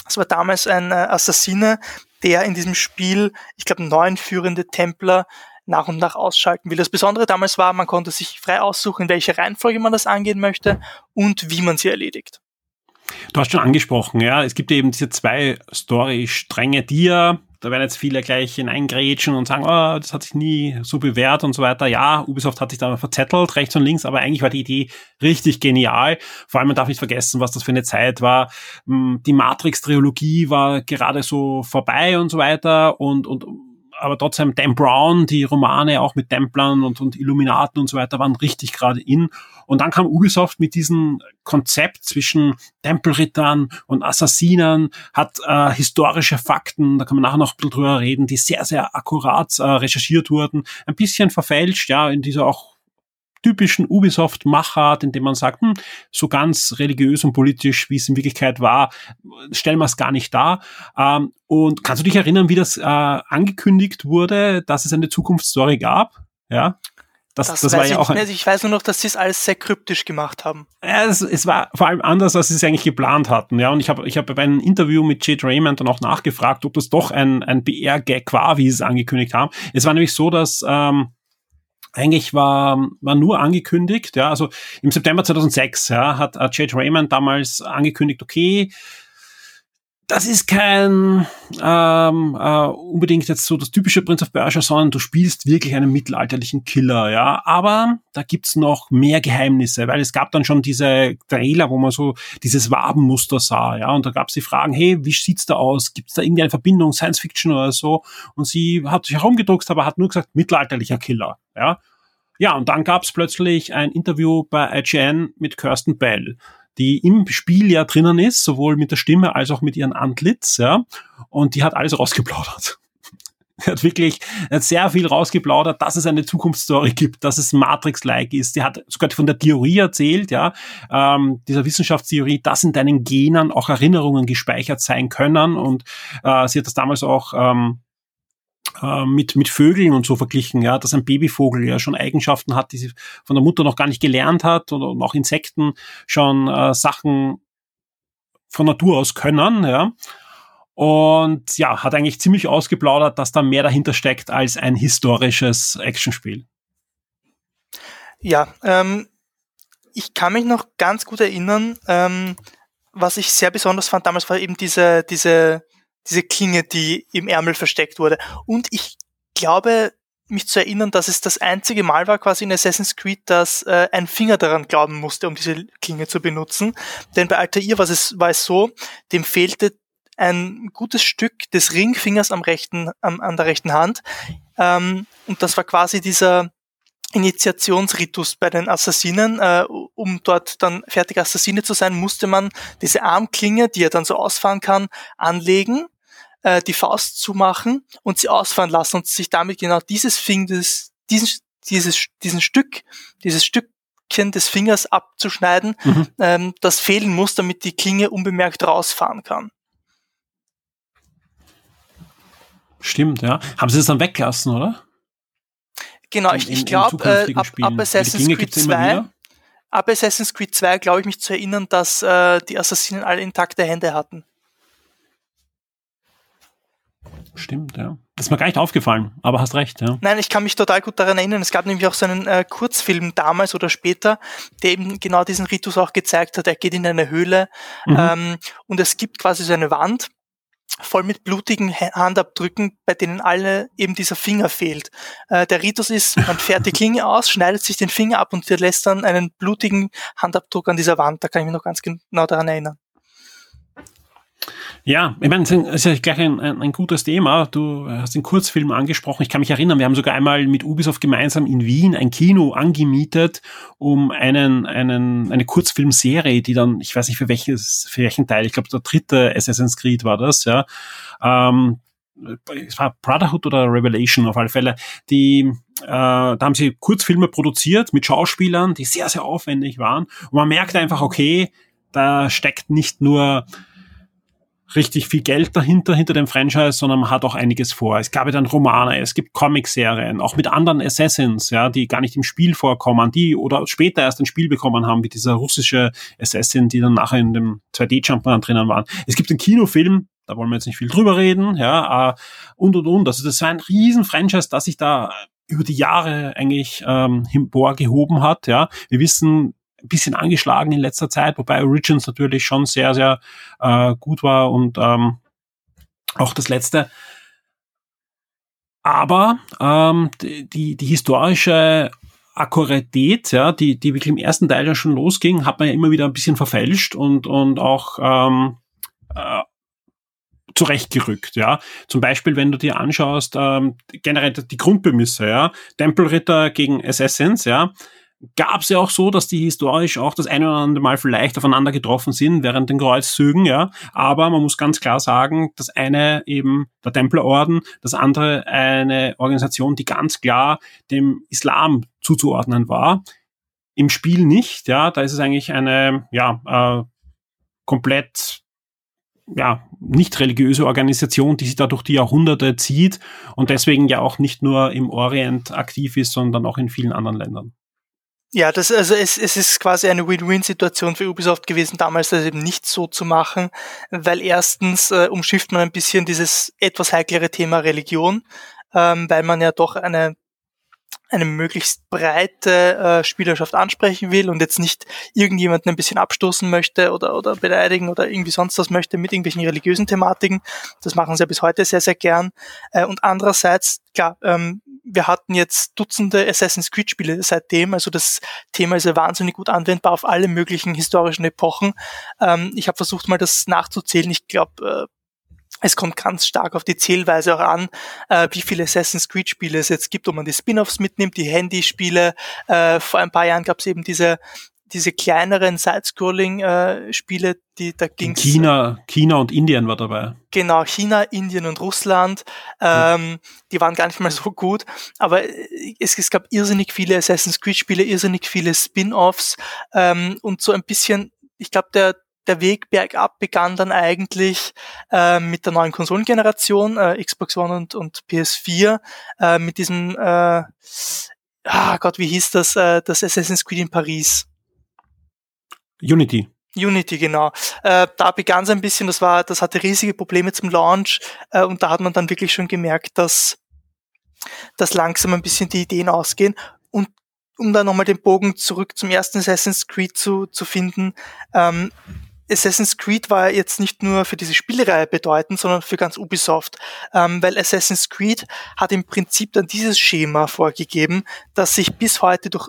Es war damals ein äh, Assassine, der in diesem Spiel, ich glaube, neun führende Templer nach und nach ausschalten will. Das Besondere damals war, man konnte sich frei aussuchen, in welcher Reihenfolge man das angehen möchte und wie man sie erledigt. Du hast schon angesprochen, ja, es gibt eben diese zwei Story-Stränge, die ja, da werden jetzt viele gleich hineingrätschen und sagen, oh, das hat sich nie so bewährt und so weiter. Ja, Ubisoft hat sich da verzettelt, rechts und links, aber eigentlich war die Idee richtig genial. Vor allem, man darf nicht vergessen, was das für eine Zeit war. Hm, die Matrix-Trilogie war gerade so vorbei und so weiter und, und aber trotzdem Dan Brown, die Romane auch mit Templern und, und Illuminaten und so weiter waren richtig gerade in. Und dann kam Ubisoft mit diesem Konzept zwischen Tempelrittern und Assassinen, hat äh, historische Fakten, da kann man nachher noch ein bisschen drüber reden, die sehr, sehr akkurat äh, recherchiert wurden, ein bisschen verfälscht, ja, in dieser auch typischen Ubisoft-Machart, indem man sagt, hm, so ganz religiös und politisch, wie es in Wirklichkeit war, stellen wir es gar nicht dar. Ähm, und kannst du dich erinnern, wie das äh, angekündigt wurde, dass es eine Zukunftsstory gab? Ja. Das, das, das war ja auch ein, Ich weiß nur noch, dass sie es alles sehr kryptisch gemacht haben. Es, es war vor allem anders, als sie es eigentlich geplant hatten. Ja, und ich habe ich hab bei einem Interview mit Jade Raymond dann auch nachgefragt, ob das doch ein, ein BR-Gag war, wie sie es angekündigt haben. Es war nämlich so, dass ähm, eigentlich war, war nur angekündigt, ja, also im September 2006, ja, hat Jade Raymond damals angekündigt, okay, das ist kein ähm, äh, unbedingt jetzt so das typische Prince of Persia, sondern du spielst wirklich einen mittelalterlichen Killer, ja. Aber da gibt's noch mehr Geheimnisse, weil es gab dann schon diese Trailer, wo man so dieses Wabenmuster sah, ja. Und da gab's die Fragen, hey, wie sieht's da aus? Gibt's da irgendeine Verbindung, Science Fiction oder so? Und sie hat sich herumgedruckt, aber hat nur gesagt, mittelalterlicher Killer, ja. Ja, und dann gab's plötzlich ein Interview bei IGN mit Kirsten Bell die im Spiel ja drinnen ist, sowohl mit der Stimme als auch mit ihrem Antlitz, ja. Und die hat alles rausgeplaudert. Die hat wirklich hat sehr viel rausgeplaudert, dass es eine Zukunftsstory gibt, dass es Matrix-like ist. Die hat sogar von der Theorie erzählt, ja, ähm, dieser Wissenschaftstheorie, dass in deinen Genen auch Erinnerungen gespeichert sein können. Und äh, sie hat das damals auch ähm, äh, mit, mit Vögeln und so verglichen, ja, dass ein Babyvogel ja schon Eigenschaften hat, die sie von der Mutter noch gar nicht gelernt hat und, und auch Insekten schon äh, Sachen von Natur aus können, ja. Und ja, hat eigentlich ziemlich ausgeplaudert, dass da mehr dahinter steckt als ein historisches Actionspiel. Ja, ähm, ich kann mich noch ganz gut erinnern, ähm, was ich sehr besonders fand damals war eben diese, diese diese Klinge, die im Ärmel versteckt wurde. Und ich glaube, mich zu erinnern, dass es das einzige Mal war quasi in Assassin's Creed, dass äh, ein Finger daran glauben musste, um diese Klinge zu benutzen. Denn bei Altair war es, war es so, dem fehlte ein gutes Stück des Ringfingers am rechten, am, an der rechten Hand. Ähm, und das war quasi dieser, Initiationsritus bei den Assassinen. Äh, um dort dann fertig Assassine zu sein, musste man diese Armklinge, die er dann so ausfahren kann, anlegen, äh, die Faust zumachen und sie ausfahren lassen und sich damit genau dieses Fing, des, diesen, dieses, diesen Stück, dieses Stückchen des Fingers abzuschneiden, mhm. ähm, das fehlen muss, damit die Klinge unbemerkt rausfahren kann. Stimmt, ja. Haben sie das dann weggelassen, oder? Genau, ich, ich glaube, äh, ab, ab Assassin's Creed 2, ab Assassin's Creed 2 glaube ich mich zu erinnern, dass äh, die Assassinen alle intakte Hände hatten. Stimmt, ja. Das ist mir gar nicht aufgefallen, aber hast recht, ja. Nein, ich kann mich total gut daran erinnern. Es gab nämlich auch so einen äh, Kurzfilm damals oder später, der eben genau diesen Ritus auch gezeigt hat. Er geht in eine Höhle mhm. ähm, und es gibt quasi so eine Wand voll mit blutigen Handabdrücken, bei denen alle eben dieser Finger fehlt. Äh, der Ritus ist, man fährt die [LAUGHS] Klinge aus, schneidet sich den Finger ab und lässt dann einen blutigen Handabdruck an dieser Wand. Da kann ich mich noch ganz genau daran erinnern. Ja, ich meine, das ist ja gleich ein, ein, ein, gutes Thema. Du hast den Kurzfilm angesprochen. Ich kann mich erinnern, wir haben sogar einmal mit Ubisoft gemeinsam in Wien ein Kino angemietet, um einen, einen, eine Kurzfilmserie, die dann, ich weiß nicht für welches, für welchen Teil, ich glaube der dritte Assassin's Creed war das, ja. Ähm, es war Brotherhood oder Revelation auf alle Fälle, die, äh, da haben sie Kurzfilme produziert mit Schauspielern, die sehr, sehr aufwendig waren. Und man merkt einfach, okay, da steckt nicht nur richtig viel Geld dahinter, hinter dem Franchise, sondern man hat auch einiges vor. Es gab ja dann Romane, es gibt Comic-Serien, auch mit anderen Assassins, ja, die gar nicht im Spiel vorkommen, die oder später erst ein Spiel bekommen haben, wie dieser russische Assassin, die dann nachher in dem 2D-Jumpman drinnen waren. Es gibt einen Kinofilm, da wollen wir jetzt nicht viel drüber reden, ja, äh, und und und. Also das war ein riesen Franchise, das sich da über die Jahre eigentlich ähm, gehoben hat, ja. Wir wissen, ein bisschen angeschlagen in letzter Zeit, wobei Origins natürlich schon sehr, sehr äh, gut war und ähm, auch das letzte. Aber ähm, die, die historische Akkuratität, ja, die, die wirklich im ersten Teil ja schon losging, hat man ja immer wieder ein bisschen verfälscht und, und auch ähm, äh, zurechtgerückt, ja. Zum Beispiel, wenn du dir anschaust, ähm, generell die Grundbemisse, ja, Tempelritter gegen Assassins, ja, gab es ja auch so, dass die historisch auch das eine oder andere Mal vielleicht aufeinander getroffen sind während den Kreuzzügen, ja. Aber man muss ganz klar sagen, das eine eben der Templerorden, das andere eine Organisation, die ganz klar dem Islam zuzuordnen war. Im Spiel nicht, ja. Da ist es eigentlich eine, ja, äh, komplett ja, nicht religiöse Organisation, die sich da durch die Jahrhunderte zieht und deswegen ja auch nicht nur im Orient aktiv ist, sondern auch in vielen anderen Ländern. Ja, das, also es, es ist quasi eine Win-Win-Situation für Ubisoft gewesen, damals das eben nicht so zu machen, weil erstens äh, umschifft man ein bisschen dieses etwas heiklere Thema Religion, ähm, weil man ja doch eine eine möglichst breite äh, Spielerschaft ansprechen will und jetzt nicht irgendjemanden ein bisschen abstoßen möchte oder, oder beleidigen oder irgendwie sonst was möchte mit irgendwelchen religiösen Thematiken. Das machen sie ja bis heute sehr, sehr gern. Äh, und andererseits, klar, ähm, wir hatten jetzt Dutzende Assassin's Creed Spiele seitdem, also das Thema ist ja wahnsinnig gut anwendbar auf alle möglichen historischen Epochen. Ähm, ich habe versucht mal das nachzuzählen. Ich glaube, äh, es kommt ganz stark auf die Zählweise auch an, äh, wie viele Assassin's Creed Spiele es jetzt gibt, ob man die Spin-offs mitnimmt, die Handyspiele. Äh, vor ein paar Jahren gab es eben diese diese kleineren Side-Scrolling-Spiele, äh, die da ging China, China und Indien war dabei. Genau, China, Indien und Russland. Ähm, mhm. Die waren gar nicht mal so gut, aber es, es gab irrsinnig viele Assassin's Creed-Spiele, irrsinnig viele Spin-offs ähm, und so ein bisschen. Ich glaube, der der Weg bergab begann dann eigentlich äh, mit der neuen Konsolengeneration, äh, Xbox One und, und PS4, äh, mit diesem, äh, ah Gott, wie hieß das, äh, das Assassin's Creed in Paris? Unity. Unity, genau. Äh, da begann es ein bisschen, das war, das hatte riesige Probleme zum Launch äh, und da hat man dann wirklich schon gemerkt, dass, dass langsam ein bisschen die Ideen ausgehen. Und um da nochmal den Bogen zurück zum ersten Assassin's Creed zu, zu finden, ähm, Assassin's Creed war jetzt nicht nur für diese Spielreihe bedeutend, sondern für ganz Ubisoft, ähm, weil Assassin's Creed hat im Prinzip dann dieses Schema vorgegeben, das sich bis heute durch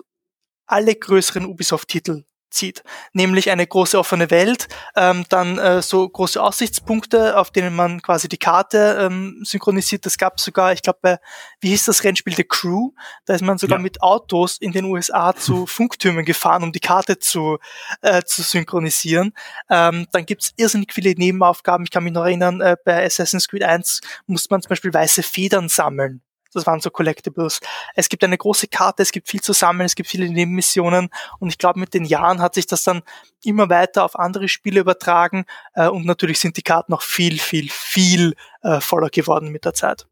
alle größeren Ubisoft-Titel zieht, nämlich eine große offene Welt, ähm, dann äh, so große Aussichtspunkte, auf denen man quasi die Karte ähm, synchronisiert. Das gab sogar, ich glaube, bei, wie hieß das Rennspiel The Crew? Da ist man sogar ja. mit Autos in den USA zu [LAUGHS] Funktürmen gefahren, um die Karte zu, äh, zu synchronisieren. Ähm, dann gibt's irrsinnig viele Nebenaufgaben. Ich kann mich noch erinnern, äh, bei Assassin's Creed 1 musste man zum Beispiel weiße Federn sammeln das waren so Collectibles. Es gibt eine große Karte, es gibt viel zu sammeln, es gibt viele Nebenmissionen und ich glaube, mit den Jahren hat sich das dann immer weiter auf andere Spiele übertragen äh, und natürlich sind die Karten noch viel, viel, viel äh, voller geworden mit der Zeit.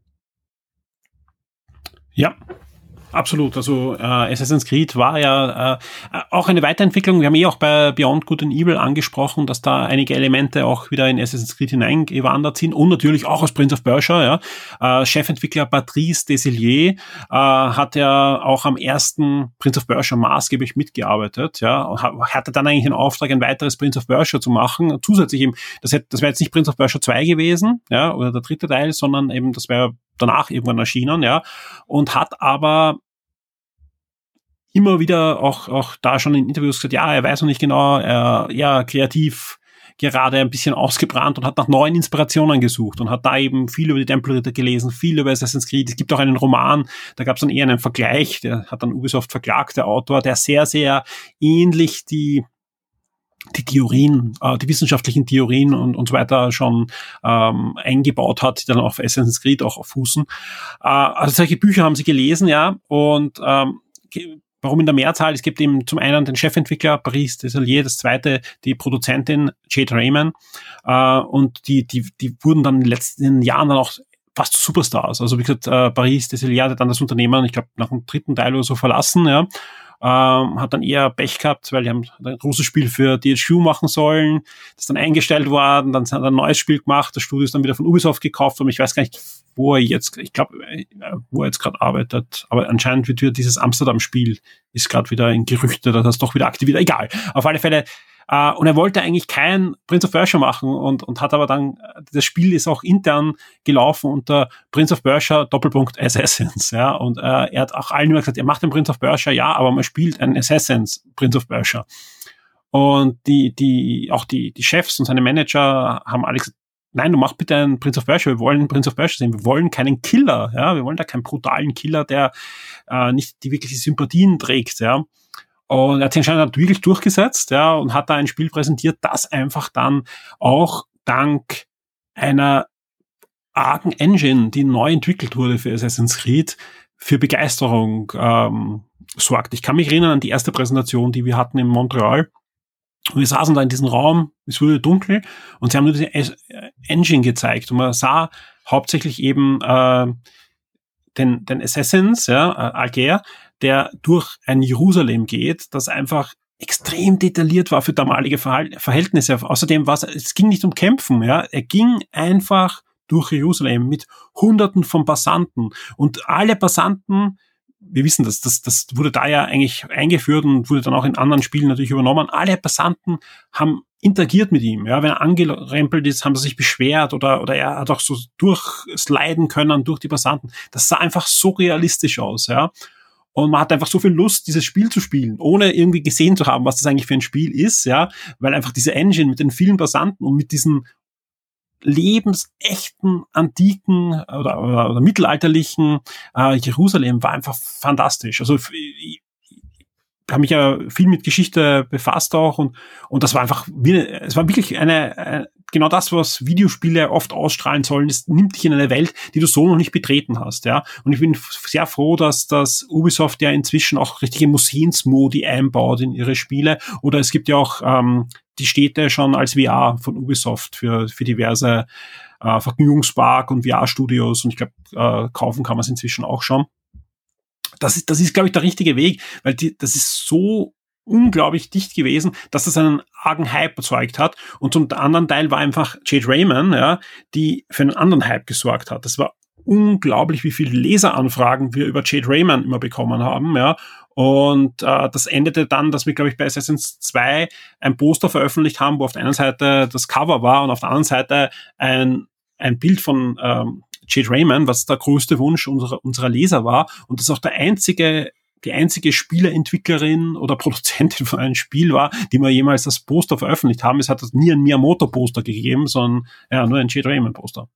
Ja, Absolut. Also äh, Assassin's Creed war ja äh, auch eine Weiterentwicklung. Wir haben eh auch bei Beyond Good and Evil angesprochen, dass da einige Elemente auch wieder in Assassin's Creed hineingewandert sind und natürlich auch aus Prince of Persia. Ja. Äh, Chefentwickler Patrice Desilliers äh, hat ja auch am ersten Prince of Persia maßgeblich mitgearbeitet. Ja, und hatte dann eigentlich den Auftrag, ein weiteres Prince of Persia zu machen. Zusätzlich eben, das, hätte, das wäre jetzt nicht Prince of Persia 2 gewesen, ja, oder der dritte Teil, sondern eben das wäre danach irgendwann erschienen, ja, und hat aber immer wieder auch, auch da schon in Interviews gesagt, ja, er weiß noch nicht genau, er, ja, kreativ gerade ein bisschen ausgebrannt und hat nach neuen Inspirationen gesucht und hat da eben viel über die Tempelritter gelesen, viel über Assassin's Creed. Es gibt auch einen Roman, da gab es dann eher einen Vergleich, der hat dann Ubisoft verklagt, der Autor, der sehr, sehr ähnlich die die Theorien, äh, die wissenschaftlichen Theorien und, und so weiter schon ähm, eingebaut hat, die dann auf Assassin's Creed auch fußen. Äh, also solche Bücher haben sie gelesen, ja, und ähm, Warum in der Mehrzahl? Es gibt eben zum einen den Chefentwickler Paris Desalier, das zweite die Produzentin Jade Raymond äh, und die, die, die wurden dann in den letzten Jahren dann auch fast Superstars. Also wie gesagt, äh, Paris Desalier hat dann das Unternehmen, ich glaube, nach dem dritten Teil oder so verlassen, ja, ähm, hat dann eher Pech gehabt, weil die haben ein großes Spiel für DSU machen sollen, das ist dann eingestellt worden, dann hat er ein neues Spiel gemacht, das Studio ist dann wieder von Ubisoft gekauft und ich weiß gar nicht, wo er jetzt, ich glaube, äh, wo er jetzt gerade arbeitet, aber anscheinend wird wieder dieses Amsterdam-Spiel ist gerade wieder in Gerüchte, dass das doch wieder aktiviert. Egal. Auf alle Fälle Uh, und er wollte eigentlich kein Prince of Persia machen und, und hat aber dann, das Spiel ist auch intern gelaufen unter Prince of Persia Doppelpunkt Assassins, ja, und uh, er hat auch allen immer gesagt, er macht den Prince of Persia, ja, aber man spielt ein Assassins Prince of Persia. Und die, die, auch die, die Chefs und seine Manager haben alle gesagt, nein, du mach bitte einen Prince of Persia, wir wollen Prince of Persia sehen, wir wollen keinen Killer, ja, wir wollen da keinen brutalen Killer, der äh, nicht die wirklichen Sympathien trägt, ja. Und er hat sich anscheinend wirklich durchgesetzt, ja, und hat da ein Spiel präsentiert, das einfach dann auch dank einer argen Engine, die neu entwickelt wurde für Assassin's Creed, für Begeisterung ähm, sorgt. Ich kann mich erinnern an die erste Präsentation, die wir hatten in Montreal. Und wir saßen da in diesem Raum, es wurde dunkel und sie haben nur diese Engine gezeigt und man sah hauptsächlich eben äh, den, den Assassins, ja, äh, Alger, der durch ein Jerusalem geht, das einfach extrem detailliert war für damalige Verhältnisse. Außerdem war es, es ging nicht um Kämpfen, ja. Er ging einfach durch Jerusalem mit Hunderten von Passanten und alle Passanten wir wissen das, das, das wurde da ja eigentlich eingeführt und wurde dann auch in anderen Spielen natürlich übernommen. Alle Passanten haben interagiert mit ihm. Ja, wenn er angerempelt ist, haben sie sich beschwert oder, oder er hat auch so durchsliden können durch die Passanten. Das sah einfach so realistisch aus, ja. Und man hat einfach so viel Lust, dieses Spiel zu spielen, ohne irgendwie gesehen zu haben, was das eigentlich für ein Spiel ist, ja, weil einfach diese Engine mit den vielen Passanten und mit diesen lebensechten, antiken oder, oder, oder mittelalterlichen äh, Jerusalem war einfach fantastisch. Also ich, habe mich ja viel mit Geschichte befasst auch und und das war einfach es war wirklich eine genau das, was Videospiele oft ausstrahlen sollen, es nimmt dich in eine Welt, die du so noch nicht betreten hast, ja. Und ich bin sehr froh, dass das Ubisoft ja inzwischen auch richtige Museumsmodi einbaut in ihre Spiele. Oder es gibt ja auch ähm, die Städte schon als VR von Ubisoft für, für diverse äh, Vergnügungspark und VR-Studios und ich glaube, äh, kaufen kann man es inzwischen auch schon. Das ist, das ist, glaube ich, der richtige Weg, weil die, das ist so unglaublich dicht gewesen, dass das einen argen Hype erzeugt hat. Und zum anderen Teil war einfach Jade Raymond, ja, die für einen anderen Hype gesorgt hat. Das war unglaublich, wie viele Leseranfragen wir über Jade Raymond immer bekommen haben, ja. Und äh, das endete dann, dass wir, glaube ich, bei Assassin's 2 ein Poster veröffentlicht haben, wo auf der einen Seite das Cover war und auf der anderen Seite ein, ein Bild von ähm, Jade Raymond, was der größte Wunsch unserer, unserer Leser war. Und das ist auch der einzige die einzige Spieleentwicklerin oder Produzentin von einem Spiel war, die mir jemals das Poster veröffentlicht haben. Es hat nie ein Miyamoto-Poster gegeben, sondern ja, nur ein Jade Raymond-Poster.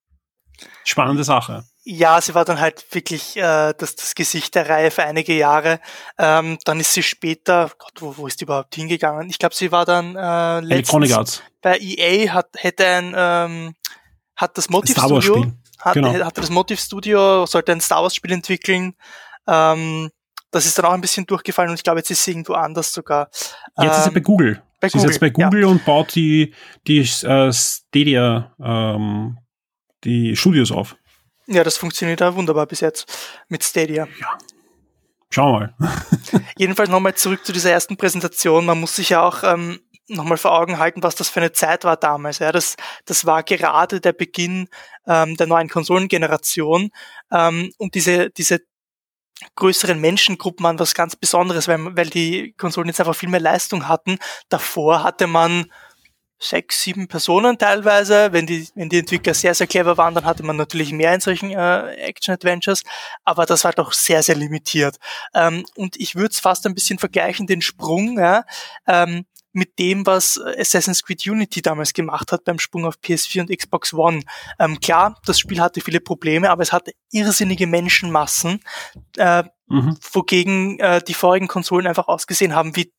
Spannende Sache. Ja, sie war dann halt wirklich äh, das, das Gesicht der Reihe für einige Jahre. Ähm, dann ist sie später, Gott, wo, wo ist die überhaupt hingegangen? Ich glaube, sie war dann äh, Electronic Arts. bei EA, hat, hätte ein, ähm, hat das Motive Studio, hat, genau. hatte das Motive Studio, sollte ein Star Wars Spiel entwickeln. Ähm, das ist dann auch ein bisschen durchgefallen und ich glaube, jetzt ist sie irgendwo anders sogar. Jetzt ähm, ist sie bei Google. Bei sie Google, ist jetzt bei Google ja. und baut die, die äh, Stadia, ähm, die Studios auf. Ja, das funktioniert ja wunderbar bis jetzt mit Stadia. Ja. Schauen wir mal. [LAUGHS] Jedenfalls nochmal zurück zu dieser ersten Präsentation. Man muss sich ja auch ähm, nochmal vor Augen halten, was das für eine Zeit war damals. Ja, das, das war gerade der Beginn ähm, der neuen Konsolengeneration ähm, und diese, diese größeren Menschengruppen waren was ganz Besonderes, weil, weil die Konsolen jetzt einfach viel mehr Leistung hatten. Davor hatte man sechs, sieben Personen teilweise. Wenn die, wenn die Entwickler sehr, sehr clever waren, dann hatte man natürlich mehr in solchen äh, Action-Adventures, aber das war doch sehr, sehr limitiert. Ähm, und ich würde es fast ein bisschen vergleichen, den Sprung, ja, ähm, mit dem, was Assassin's Creed Unity damals gemacht hat beim Sprung auf PS4 und Xbox One. Ähm, klar, das Spiel hatte viele Probleme, aber es hatte irrsinnige Menschenmassen, äh, mhm. wogegen äh, die vorigen Konsolen einfach ausgesehen haben wie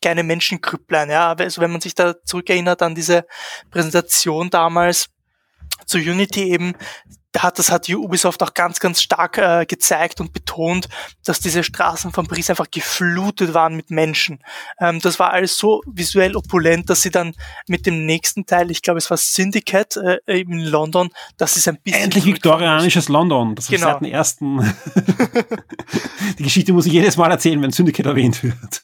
kleine Menschenkrüpplein. Ja, also wenn man sich da zurückerinnert an diese Präsentation damals zu Unity eben, hat, das hat Ubisoft auch ganz, ganz stark äh, gezeigt und betont, dass diese Straßen von Paris einfach geflutet waren mit Menschen. Ähm, das war alles so visuell opulent, dass sie dann mit dem nächsten Teil, ich glaube es war Syndicate äh, in London, das ist ein bisschen... Endlich viktorianisches London, das genau. seit dem ersten... [LAUGHS] Die Geschichte muss ich jedes Mal erzählen, wenn Syndicate erwähnt wird.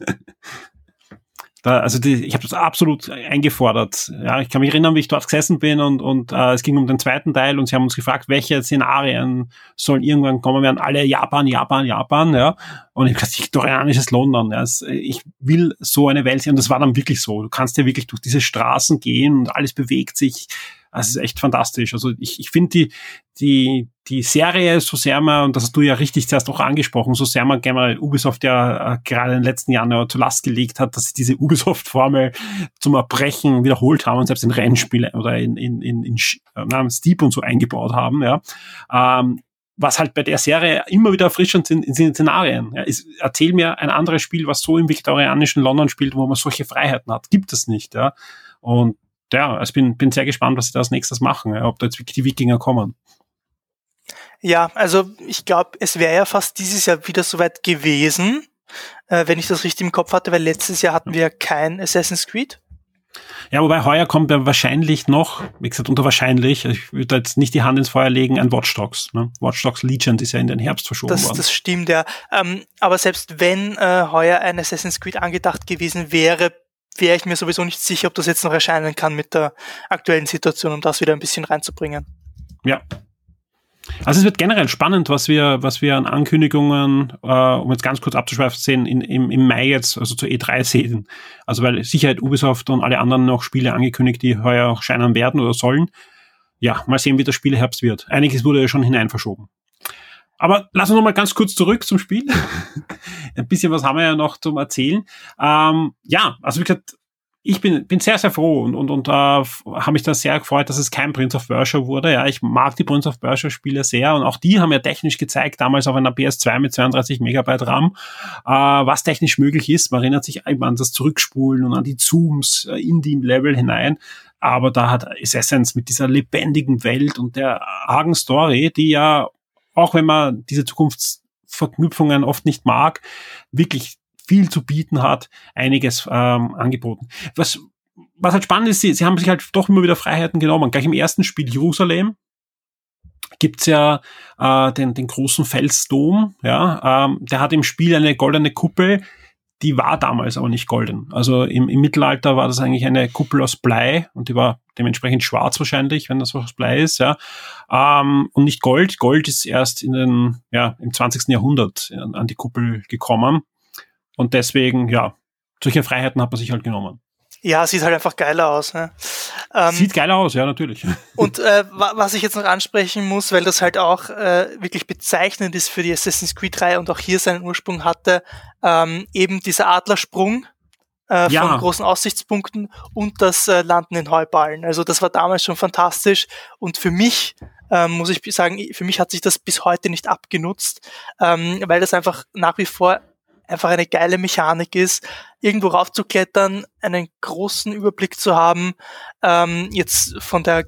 Da, also die, ich habe das absolut eingefordert. Ja, ich kann mich erinnern, wie ich dort gesessen bin und, und äh, es ging um den zweiten Teil und sie haben uns gefragt, welche Szenarien sollen irgendwann kommen werden. Alle Japan, Japan, Japan, ja. Und ich habe gesagt, viktorianisches London. Ja. Ich will so eine Welt sehen. Und das war dann wirklich so. Du kannst ja wirklich durch diese Straßen gehen und alles bewegt sich. Das ist echt fantastisch. Also ich, ich finde die, die, die Serie, so sehr man, und das hast du ja richtig zuerst auch angesprochen, so sehr man generell Ubisoft ja äh, gerade in den letzten Jahren ja zu Last gelegt hat, dass sie diese Ubisoft-Formel zum Erbrechen wiederholt haben und selbst in Rennspiele oder in, in, in, in äh, Steep und so eingebaut haben, ja. Ähm, was halt bei der Serie immer wieder erfrischend sind, sind Szenarien. Ja, ist, erzähl mir ein anderes Spiel, was so im viktorianischen London spielt, wo man solche Freiheiten hat. Gibt es nicht, ja. Und ja, also bin, bin sehr gespannt, was sie da als nächstes machen, ja, ob da jetzt die Wikinger kommen. Ja, also ich glaube, es wäre ja fast dieses Jahr wieder soweit gewesen, äh, wenn ich das richtig im Kopf hatte, weil letztes Jahr hatten wir kein Assassin's Creed. Ja, wobei heuer kommt ja wahrscheinlich noch, wie gesagt, unter wahrscheinlich, ich würde jetzt nicht die Hand ins Feuer legen, ein Watch Dogs. Ne? Watch Dogs Legend ist ja in den Herbst verschoben das, worden. Das stimmt, ja. Ähm, aber selbst wenn äh, heuer ein Assassin's Creed angedacht gewesen wäre, wäre ich mir sowieso nicht sicher, ob das jetzt noch erscheinen kann mit der aktuellen Situation, um das wieder ein bisschen reinzubringen. Ja. Also es wird generell spannend, was wir, was wir an Ankündigungen, äh, um jetzt ganz kurz abzuschweifen, sehen, in, im, im Mai jetzt, also zur E3 sehen. Also weil Sicherheit Ubisoft und alle anderen noch Spiele angekündigt, die heuer auch scheinen werden oder sollen. Ja, mal sehen, wie das Spiel Herbst wird. Einiges wurde ja schon hinein verschoben. Aber lass uns noch mal ganz kurz zurück zum Spiel. [LAUGHS] Ein bisschen was haben wir ja noch zum Erzählen. Ähm, ja, also wie gesagt, ich bin, bin sehr, sehr froh und, und, und äh, habe mich da sehr gefreut, dass es kein Prince of Persia wurde. Ja, ich mag die Prince of Persia Spiele sehr und auch die haben ja technisch gezeigt, damals auf einer PS2 mit 32 Megabyte RAM, äh, was technisch möglich ist. Man erinnert sich an das Zurückspulen und an die Zooms äh, in die Level hinein. Aber da hat Assassin's mit dieser lebendigen Welt und der argen Story, die ja auch wenn man diese Zukunftsverknüpfungen oft nicht mag, wirklich viel zu bieten hat, einiges ähm, angeboten. Was, was halt spannend ist, sie, sie haben sich halt doch immer wieder Freiheiten genommen. Gleich im ersten Spiel Jerusalem gibt's ja äh, den, den großen Felsdom, ja, ähm, der hat im Spiel eine goldene Kuppel, die war damals aber nicht golden. Also im, im Mittelalter war das eigentlich eine Kuppel aus Blei und die war dementsprechend schwarz wahrscheinlich, wenn das aus Blei ist, ja. Ähm, und nicht Gold. Gold ist erst in den, ja, im 20. Jahrhundert an die Kuppel gekommen. Und deswegen, ja, solche Freiheiten hat man sich halt genommen. Ja, sieht halt einfach geiler aus. Ne? Ähm, sieht geiler aus, ja, natürlich. [LAUGHS] Und äh, was ich jetzt noch ansprechen muss, weil das halt auch äh, wirklich bezeichnend ist für die Assassin's Creed 3 und auch hier seinen Ursprung hatte, ähm, eben dieser Adlersprung äh, ja. von großen Aussichtspunkten und das äh, Landen in Heuballen. Also das war damals schon fantastisch und für mich ähm, muss ich sagen, für mich hat sich das bis heute nicht abgenutzt, ähm, weil das einfach nach wie vor einfach eine geile Mechanik ist, irgendwo raufzuklettern, einen großen Überblick zu haben, ähm, jetzt von der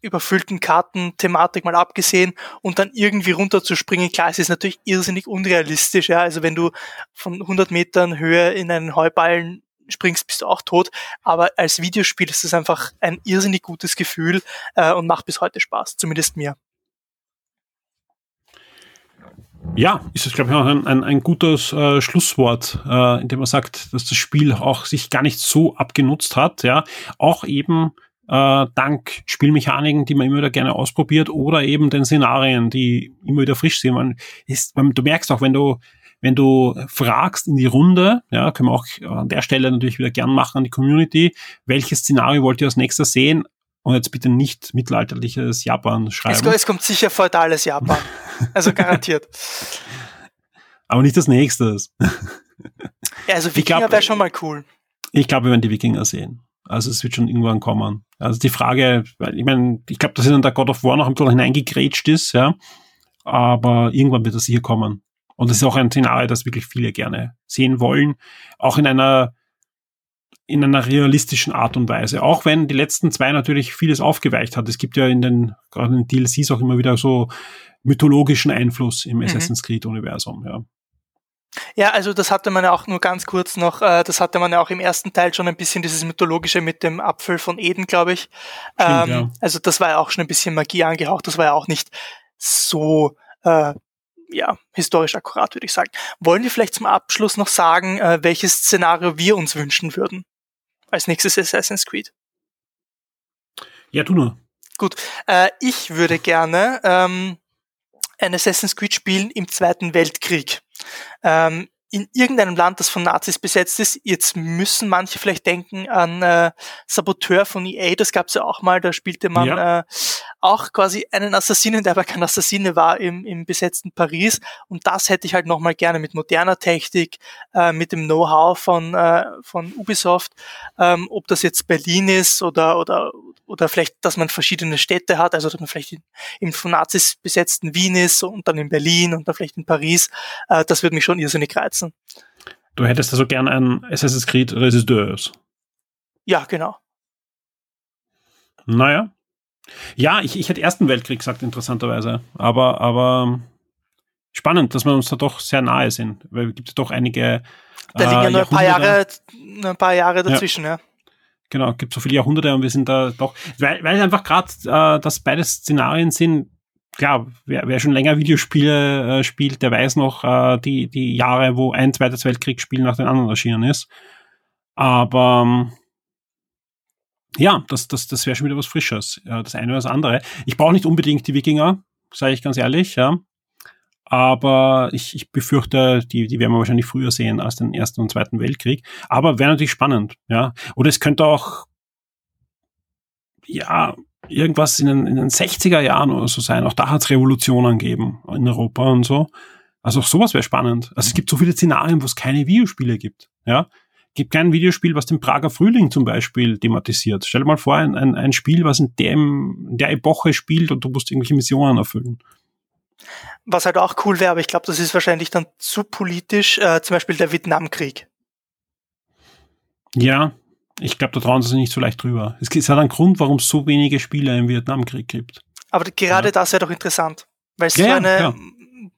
überfüllten Karten-Thematik mal abgesehen und dann irgendwie runterzuspringen. Klar, es ist natürlich irrsinnig unrealistisch, ja. Also wenn du von 100 Metern Höhe in einen Heuballen springst, bist du auch tot. Aber als Videospiel ist es einfach ein irrsinnig gutes Gefühl äh, und macht bis heute Spaß, zumindest mir. Ja, ist es, glaube ich, auch ein, ein, ein gutes äh, Schlusswort, äh, in dem man sagt, dass das Spiel auch sich gar nicht so abgenutzt hat, ja. Auch eben äh, dank Spielmechaniken, die man immer wieder gerne ausprobiert, oder eben den Szenarien, die immer wieder frisch sind. Man ist, man, du merkst auch, wenn du wenn du fragst in die Runde, ja, können wir auch an der Stelle natürlich wieder gern machen an die Community, welches Szenario wollt ihr als nächstes sehen? Und jetzt bitte nicht mittelalterliches Japan schreiben. Es, es kommt sicher feudales Japan. [LAUGHS] Also garantiert. Aber nicht das nächste. Ja, also Wikinger wäre schon mal cool. Ich glaube, wir werden die Wikinger sehen. Also es wird schon irgendwann kommen. Also die Frage, weil ich meine, ich glaube, dass in der God of War noch ein bisschen hineingegrätscht ist, ja. Aber irgendwann wird das hier kommen. Und das ist auch ein Szenario, das wirklich viele gerne sehen wollen. Auch in einer in einer realistischen Art und Weise. Auch wenn die letzten zwei natürlich vieles aufgeweicht hat. Es gibt ja in den, gerade in den DLCs auch immer wieder so mythologischen Einfluss im mhm. Assassin's Creed Universum, ja. Ja, also das hatte man ja auch nur ganz kurz noch, äh, das hatte man ja auch im ersten Teil schon ein bisschen dieses mythologische mit dem Apfel von Eden, glaube ich. Stimmt, ähm, ja. Also das war ja auch schon ein bisschen Magie angehaucht, das war ja auch nicht so äh, ja, historisch akkurat, würde ich sagen. Wollen wir vielleicht zum Abschluss noch sagen, äh, welches Szenario wir uns wünschen würden? Als nächstes Assassin's Creed. Ja, tu nur. Gut, äh, ich würde gerne ähm, ein Assassin's Creed spielen im Zweiten Weltkrieg. Ähm, in irgendeinem Land, das von Nazis besetzt ist. Jetzt müssen manche vielleicht denken an äh, Saboteur von EA, das gab's ja auch mal, da spielte man ja. äh, auch quasi einen Assassinen, der aber kein Assassine war im, im besetzten Paris. Und das hätte ich halt nochmal gerne mit moderner Technik, äh, mit dem Know-how von, äh, von Ubisoft, ähm, ob das jetzt Berlin ist oder, oder, oder vielleicht, dass man verschiedene Städte hat, also dass man vielleicht in, im von Nazis besetzten Wien ist und dann in Berlin und dann vielleicht in Paris. Äh, das würde mich schon irrsinnig reizen. Du hättest also gern ein Assassin's Creed Resistors. Ja, genau. Naja. Ja, ich, ich hätte Ersten Weltkrieg gesagt, interessanterweise. Aber, aber spannend, dass wir uns da doch sehr nahe sind. Weil es gibt doch einige. Da liegen ja nur ein paar Jahre, ein paar Jahre dazwischen, ja. ja. Genau, gibt so viele Jahrhunderte und wir sind da doch, weil, weil einfach gerade, äh, dass beide Szenarien sind, klar, wer, wer schon länger Videospiele äh, spielt, der weiß noch äh, die, die Jahre, wo ein zweites Weltkriegsspiel nach dem anderen erschienen ist. Aber ähm, ja, das, das, das wäre schon wieder was Frisches. Ja, das eine oder das andere. Ich brauche nicht unbedingt die Wikinger, sage ich ganz ehrlich, ja. Aber ich, ich befürchte, die, die werden wir wahrscheinlich früher sehen als den Ersten und Zweiten Weltkrieg. Aber wäre natürlich spannend, ja. Oder es könnte auch, ja, irgendwas in den, in den 60er Jahren oder so sein. Auch da hat es Revolutionen gegeben in Europa und so. Also auch sowas wäre spannend. Also es gibt so viele Szenarien, wo es keine Videospiele gibt. Ja, gibt kein Videospiel, was den Prager Frühling zum Beispiel thematisiert. Stell dir mal vor, ein, ein, ein Spiel, was in, dem, in der Epoche spielt und du musst irgendwelche Missionen erfüllen. Was halt auch cool wäre, aber ich glaube, das ist wahrscheinlich dann zu politisch, äh, zum Beispiel der Vietnamkrieg. Ja, ich glaube, da trauen sie sich nicht so leicht drüber. Es, es hat einen Grund, warum es so wenige Spieler im Vietnamkrieg gibt. Aber gerade ja. das wäre doch interessant, weil es ja, so, eine,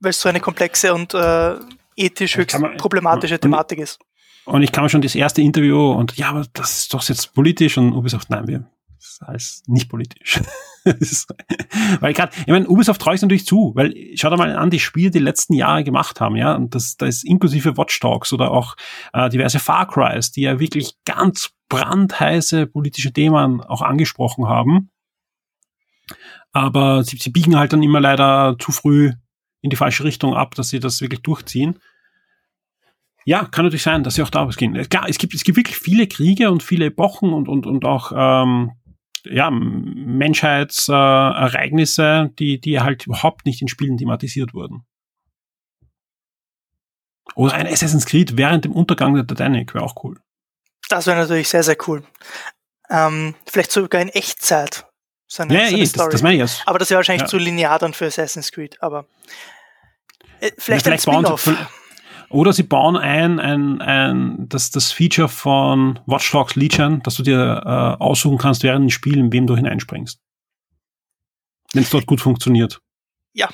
ja. so eine komplexe und äh, ethisch höchst man, problematische Thematik ist. Und ich kam schon das erste Interview und ja, aber das ist doch jetzt politisch und Ubisoft, nein, wir, das ist alles nicht politisch. [LAUGHS] weil gerade, ich meine, Ubisoft traue ich natürlich zu, weil schau dir mal an, die Spiele, die letzten Jahre gemacht haben, ja, und das, das ist inklusive Watch Dogs oder auch äh, diverse Far Crys, die ja wirklich ganz brandheiße politische Themen auch angesprochen haben. Aber sie, sie biegen halt dann immer leider zu früh in die falsche Richtung ab, dass sie das wirklich durchziehen. Ja, kann natürlich sein, dass sie auch da ausgehen. Klar, es gibt, es gibt wirklich viele Kriege und viele Epochen und, und, und auch ähm, ja, Menschheitsereignisse, äh, die, die halt überhaupt nicht in Spielen thematisiert wurden. Oder ein Assassin's Creed während dem Untergang der Titanic wäre auch cool. Das wäre natürlich sehr, sehr cool. Ähm, vielleicht sogar in Echtzeit. So eine, ja, so eine eh, das, das meine ich jetzt. Aber das wäre wahrscheinlich ja. zu linear dann für Assassin's Creed. Aber äh, vielleicht, ja, vielleicht ein Spin-off. Oder sie bauen ein, ein, ein das, das Feature von Watch Dogs Legion, dass du dir äh, aussuchen kannst während dem Spiel, in wem du hineinspringst. Wenn es dort gut funktioniert. Ja.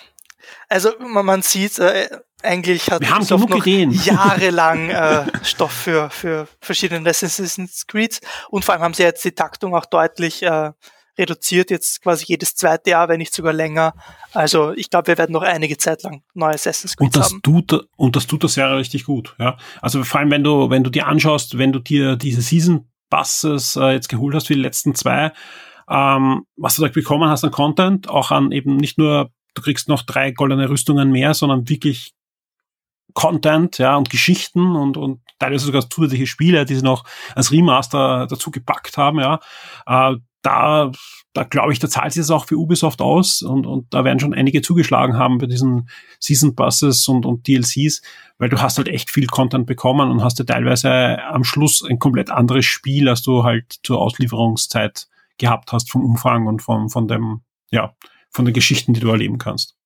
Also man, man sieht, äh, eigentlich hat Wir haben genug noch Ideen. [LAUGHS] jahrelang äh, Stoff für, für verschiedene Assassin's Creed und vor allem haben sie jetzt die Taktung auch deutlich äh, reduziert, jetzt quasi jedes zweite Jahr, wenn nicht sogar länger. Also ich glaube, wir werden noch einige Zeit lang neue Assassin's Creed und das haben. Tut, und das tut das ja richtig gut. Ja? Also vor allem, wenn du, wenn du dir anschaust, wenn du dir diese Season Passes äh, jetzt geholt hast für die letzten zwei, ähm, was du da bekommen hast an Content, auch an eben nicht nur, du kriegst noch drei goldene Rüstungen mehr, sondern wirklich Content, ja, und Geschichten und, und teilweise sogar zusätzliche Spiele, die sie noch als Remaster dazu gepackt haben, ja. Äh, da, da glaube ich, da zahlt sich das auch für Ubisoft aus und, und da werden schon einige zugeschlagen haben bei diesen Season Passes und, und DLCs, weil du hast halt echt viel Content bekommen und hast ja teilweise am Schluss ein komplett anderes Spiel, als du halt zur Auslieferungszeit gehabt hast vom Umfang und von, von dem, ja, von den Geschichten, die du erleben kannst.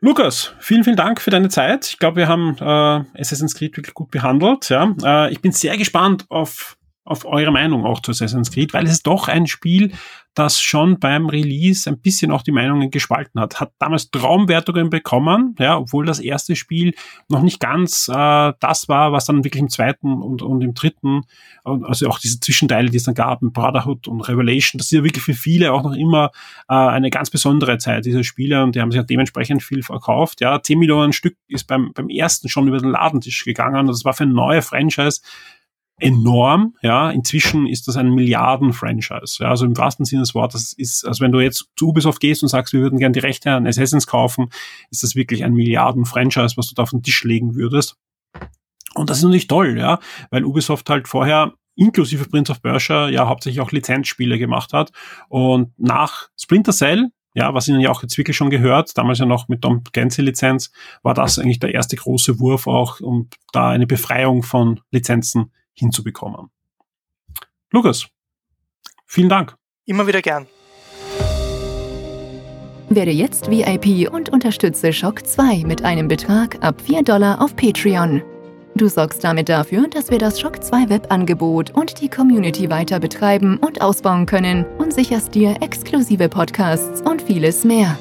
Lukas, vielen, vielen Dank für deine Zeit. Ich glaube, wir haben äh, Assassin's Creed wirklich gut behandelt. Ja. Äh, ich bin sehr gespannt auf auf eure Meinung auch zu Assassin's Creed, weil es ist doch ein Spiel, das schon beim Release ein bisschen auch die Meinungen gespalten hat. Hat damals Traumwertungen bekommen, ja, obwohl das erste Spiel noch nicht ganz äh, das war, was dann wirklich im zweiten und, und im dritten, also auch diese Zwischenteile, die es dann gab, Brotherhood und Revelation, das ist ja wirklich für viele auch noch immer äh, eine ganz besondere Zeit, diese Spiele, und die haben sich ja dementsprechend viel verkauft. Ja, 10 Millionen Stück ist beim, beim ersten schon über den Ladentisch gegangen. Das war für ein neuer Franchise enorm. Ja, inzwischen ist das ein Milliarden-Franchise. Ja, also im wahrsten Sinne des Wortes ist, also wenn du jetzt zu Ubisoft gehst und sagst, wir würden gerne die Rechte an Assassins kaufen, ist das wirklich ein Milliarden-Franchise, was du da auf den Tisch legen würdest. Und das ist natürlich toll, ja, weil Ubisoft halt vorher inklusive Prince of Persia ja hauptsächlich auch Lizenzspiele gemacht hat. Und nach Splinter Cell, ja, was ihnen ja auch jetzt wirklich schon gehört, damals ja noch mit Tom Clancy Lizenz, war das eigentlich der erste große Wurf auch, um da eine Befreiung von Lizenzen hinzubekommen. Lukas, vielen Dank. Immer wieder gern. Werde jetzt VIP und unterstütze Shock 2 mit einem Betrag ab 4 Dollar auf Patreon. Du sorgst damit dafür, dass wir das Shock 2 Webangebot und die Community weiter betreiben und ausbauen können und sicherst dir exklusive Podcasts und vieles mehr.